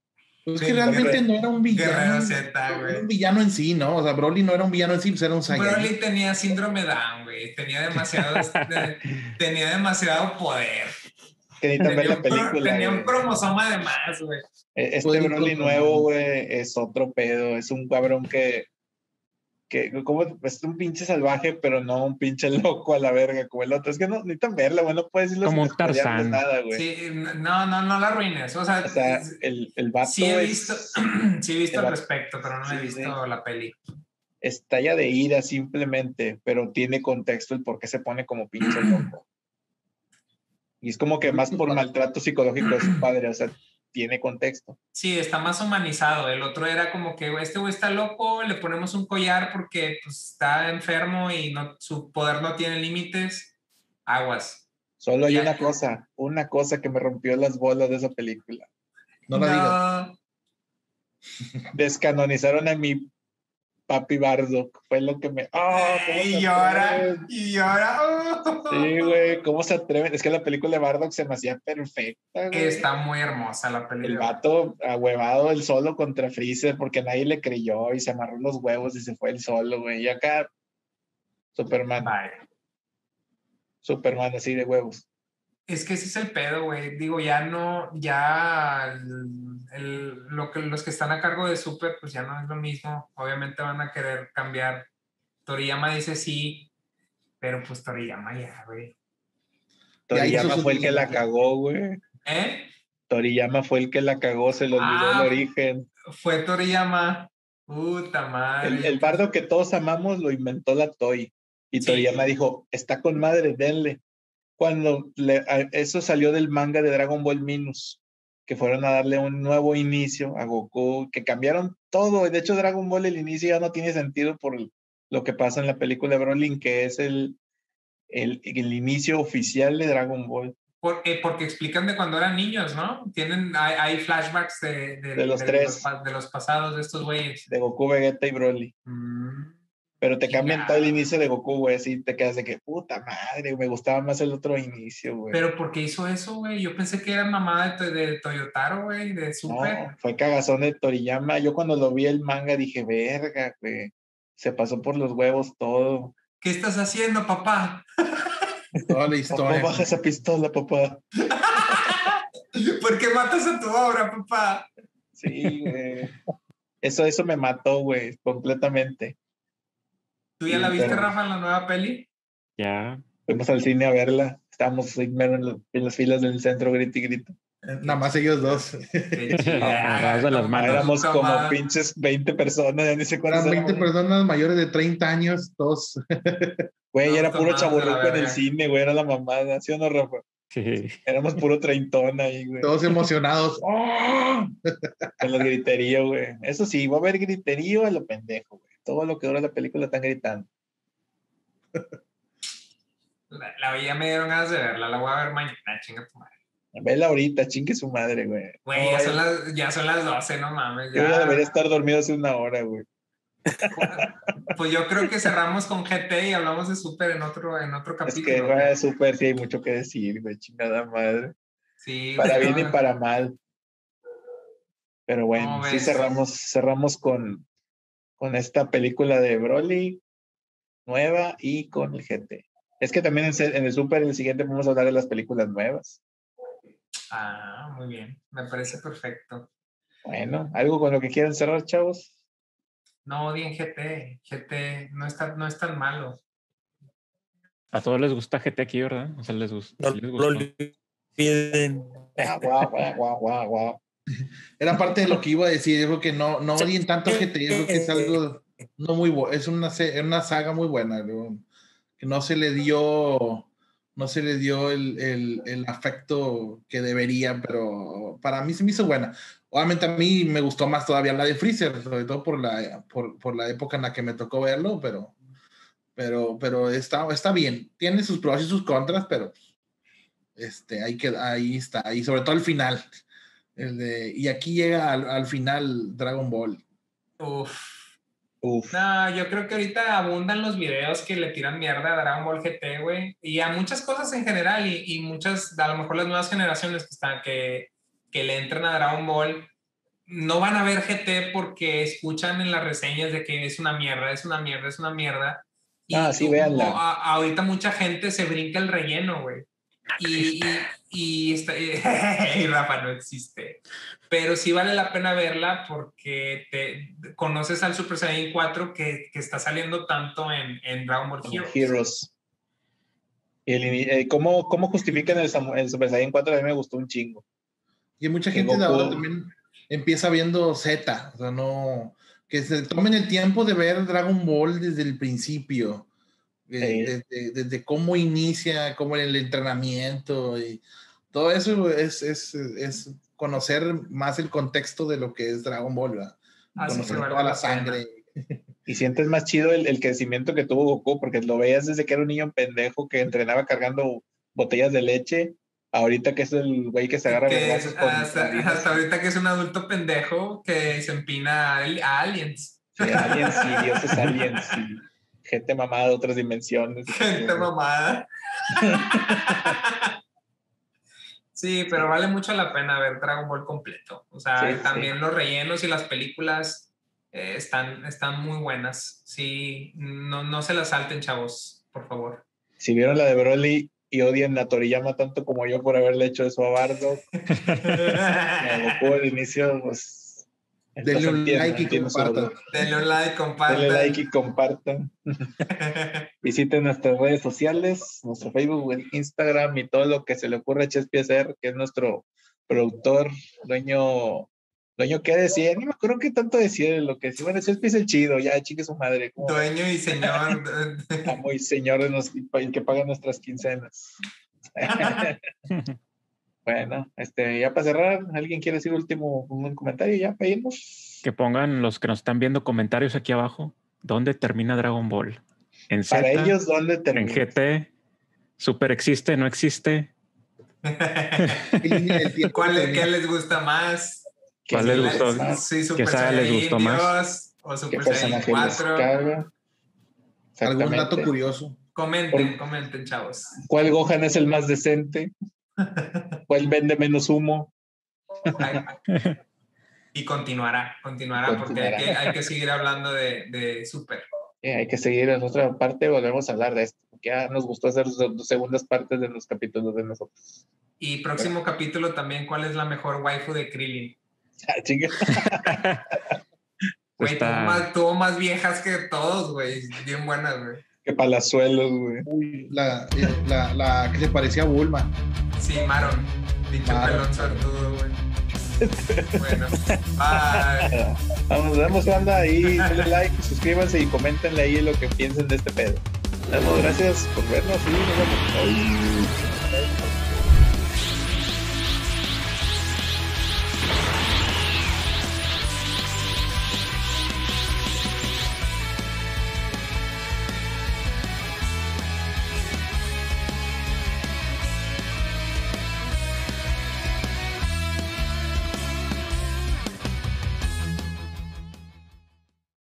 Pues Sí, que realmente Guerrero- no era un villano. Guerrero Z, no era un villano en sí, ¿no? O sea, Broly no era un villano en sí, pues era un Saiyajin. Broly tenía síndrome Down, güey. Tenía demasiado, de- tenía demasiado poder. que Tenía la un, cro- película. tenía un güey. cromosoma de más, güey. E- Este ir Broly con- nuevo, güey, es otro pedo. Es un cabrón que, que como es un pinche salvaje, pero no un pinche loco a la verga como el otro. Es que no necesitan verla, güey. No puedes decirlo Como un Tarzán. nada, güey. Sí, no, no, no la arruines. O sea, O sea, el, el vato sí he es- visto, sí he visto al respecto, pero no he Sí, visto la peli. estalla de ira simplemente, pero tiene contexto el por qué se pone como pinche loco. Y es como que más por maltrato psicológico de su padre, o sea, tiene contexto. Sí, está más humanizado. El otro era como que "Güey, este güey está loco, le ponemos un collar porque pues, está enfermo y no, su poder no tiene límites. Aguas. Solo hay Ya. una cosa, una cosa que me rompió las bolas de esa película. No la digas. Descanonizaron a mi papi Bardock. Fue lo que me. ¡Ah! ¿cómo y llora, y llora. Sí, güey, ¿cómo se atreven? Es que la película de Bardock se me hacía perfecta, güey. Está muy hermosa la El película. vato ahuevado el solo contra Freezer porque nadie le creyó y se amarró los huevos y se fue el solo, güey. Y acá, Superman, Bye. Superman así de huevos. Es que ese es el pedo, güey. Digo, ya no, ya el- el- lo que, los que están a cargo de Super, pues ya no es lo mismo. Obviamente van a querer cambiar. Toriyama dice sí, pero pues Toriyama ya, güey. Toriyama fue el que la cagó, güey. ¿Eh? Toriyama fue el que la cagó, se le olvidó Ah. el origen. Fue Toriyama. Puta madre. El, el bardo que todos amamos lo inventó la Toy. Y Sí. Toriyama dijo, está con madre, denle. Cuando le- eso salió del manga de Dragon Ball Minus, que fueron a darle un nuevo inicio a Goku, que cambiaron todo. De hecho, Dragon Ball, el inicio ya no tiene sentido por lo que pasa en la película de Broly, que es el, el, el inicio oficial de Dragon Ball. Por- eh, porque explican de cuando eran niños, ¿no? Tienen, hay, hay flashbacks de, De los tres. pa- de los pasados de estos güeyes. De Goku, Vegeta y Broly. Mm. Pero te cambian todo el inicio de Goku, güey. Así te quedas de que, puta madre, me gustaba más el otro inicio, güey. Pero ¿por qué hizo eso, güey? Yo pensé que era mamá de, de Toyotaro, güey, de Super. No, fue cagazón de Toriyama. Yo cuando lo vi el manga dije, verga, güey. Se pasó por los huevos todo. ¿Qué estás haciendo, papá? Toda la Papá, historia. baja esa pistola, papá. ¿Por qué matas a tu obra, papá? Sí, güey. Eso, eso me mató, güey, completamente. ¿Tú ya la viste, Rafa, en la nueva peli? Ya. Fuimos al cine a verla. Estábamos en, las filas del centro, grito y grito. Nada más ellos dos. Éramos como pinches 20 personas, ya ni sé cuántas Eran 20 éramos. personas mayores de 30 años, todos. Güey, No, era puro chaburruco en el cine, güey, era la mamada. ¿Sí o no, Rafa? Sí. Éramos puro treintón ahí, güey. Todos emocionados. ¡Oh! Con los griteríos, güey. Eso sí, va a haber griterío a lo pendejo, güey. Todo lo que dura la película están gritando. La, la ya me dieron ganas de verla, la voy a ver mañana, chinga tu madre. Vela ahorita, chingue su madre, güey. Güey, ya, son las, ya son las 12, no mames. Yo ya Ya, debería estar dormido hace una hora, güey. Pues yo creo que cerramos con GT y hablamos de Super en otro, en otro Es capítulo. que, güey. súper, sí hay mucho que decir, güey, chingada madre. Sí, Para güey, bien y para mal. Pero bueno, ¿Cómo sí cerramos, cerramos con, con esta película de Broly nueva y con el GT. Es que también en, el Super, en el siguiente, vamos a hablar de las películas nuevas. Ah, muy bien, me parece perfecto. Bueno, ¿algo con lo que quieran cerrar, chavos? No odien GT, GT no, está, no es tan malo. A todos les gusta GT aquí, ¿verdad? O sea, les, gus- No les lo olviden. Guau, guau, guau, guau, guau, guau. Era parte de lo que iba a decir. Yo creo que no, no odien tanto GT. Yo creo que es algo no muy bueno. Es una, una saga muy buena. ¿no? Que no se le dio. No se le dio el, el, el afecto que debería, pero para mí se me hizo buena. Obviamente a mí me gustó más todavía la de Freezer, sobre todo por la, por, por la época en la que me tocó verlo, pero, pero, pero está, está bien. Tiene sus pros y sus contras, pero este, ahí, queda, ahí está. Y sobre todo el final. El de, y aquí llega al, al final Dragon Ball. Uf. Uf. No, yo creo que ahorita abundan los videos que le tiran mierda a Dragon Ball GT, güey. Y a muchas cosas en general y, y muchas, a lo mejor las nuevas generaciones que están, que, que le entran a Dragon Ball, no van a ver GT porque escuchan en las reseñas de que es una mierda, es una mierda, es una mierda. Y Ah, sí, como véanla. a- ahorita mucha gente se brinca el relleno, güey. Y, y, y, Rafa no existe. Pero sí vale la pena verla porque te conoces al Super Saiyan 4 que, que está saliendo tanto en, en Dragon Ball Heroes. Heroes. Y el, eh, ¿cómo, ¿Cómo justifican el, el, Super Saiyan 4? A mí me gustó un chingo. Y mucha gente de ahora también empieza viendo Z. O sea, no. Que se tomen el tiempo de ver Dragon Ball desde el principio desde, cómo inicia, cómo el entrenamiento y todo eso es, es, es, conocer más el contexto de lo que es Dragon Ball, conocer toda la sangre. Y sientes más chido el, el, crecimiento que tuvo Goku, porque lo veías desde que era un niño pendejo que entrenaba cargando botellas de leche, ahorita que es el güey que se agarra hasta, ahorita que es un adulto pendejo que se empina a, aliens. Sí, aliens y dioses aliens. Gente mamada de otras dimensiones. Gente mamada. sí, pero vale mucho la pena ver Dragon Ball completo. O sea, también los rellenos y las películas eh, están, están muy buenas. Sí, no, no se las salten, chavos, por favor. Si vieron la de Broly y odian a Toriyama tanto como yo por haberle hecho eso a Bardo, Goku al inicio, pues Denle un like y compartan. Denle un like, compartan. Denle like y compartan. Visiten nuestras redes sociales, nuestro Facebook, Instagram y todo lo que se le ocurra a Chespi hacer, que es nuestro productor, dueño, dueño, ¿qué decía? No me acuerdo qué tanto decía lo que decía. Bueno, Chespi es el chido, ya, chique su madre. Dueño y señor. Amo y señor el que paga nuestras quincenas. Bueno, este, ya para cerrar, ¿alguien quiere decir último un comentario? Ya pedimos. Que pongan los que nos están viendo comentarios aquí abajo. ¿Dónde termina Dragon Ball? En Z, para ellos, ¿dónde termina? En GT, Super existe, no existe. ¿Cuál, ¿Qué les gusta más? ¿Cuál les gustó? Sí, Super ¿Qué les gustó más? O Super Saiyan 4. ¿Algún dato curioso? Comenten, comenten, chavos. ¿Cuál Gohan es el más decente? Pues vende menos humo. y continuará, continuará, porque hay que, seguir hablando de, de Super. hay que seguir en otra parte, volvemos a hablar de esto, porque ya nos gustó hacer dos segundas partes de los capítulos de nosotros. Y próximo capítulo también, ¿cuál es la mejor waifu de Krillin? Ah, chinga. Güey, tuvo, más, viejas que todos, güey. Bien buenas, güey. Que palazuelos, güey. La, eh, la, la, que se parecía a Bulma. Sí, Maron. Dicho pelón sortudo, güey. bueno, bye. Vamos, nos vemos, banda. Ahí denle like, suscríbanse y coméntenle ahí lo que piensen de este pedo. Gracias por vernos y nos vemos.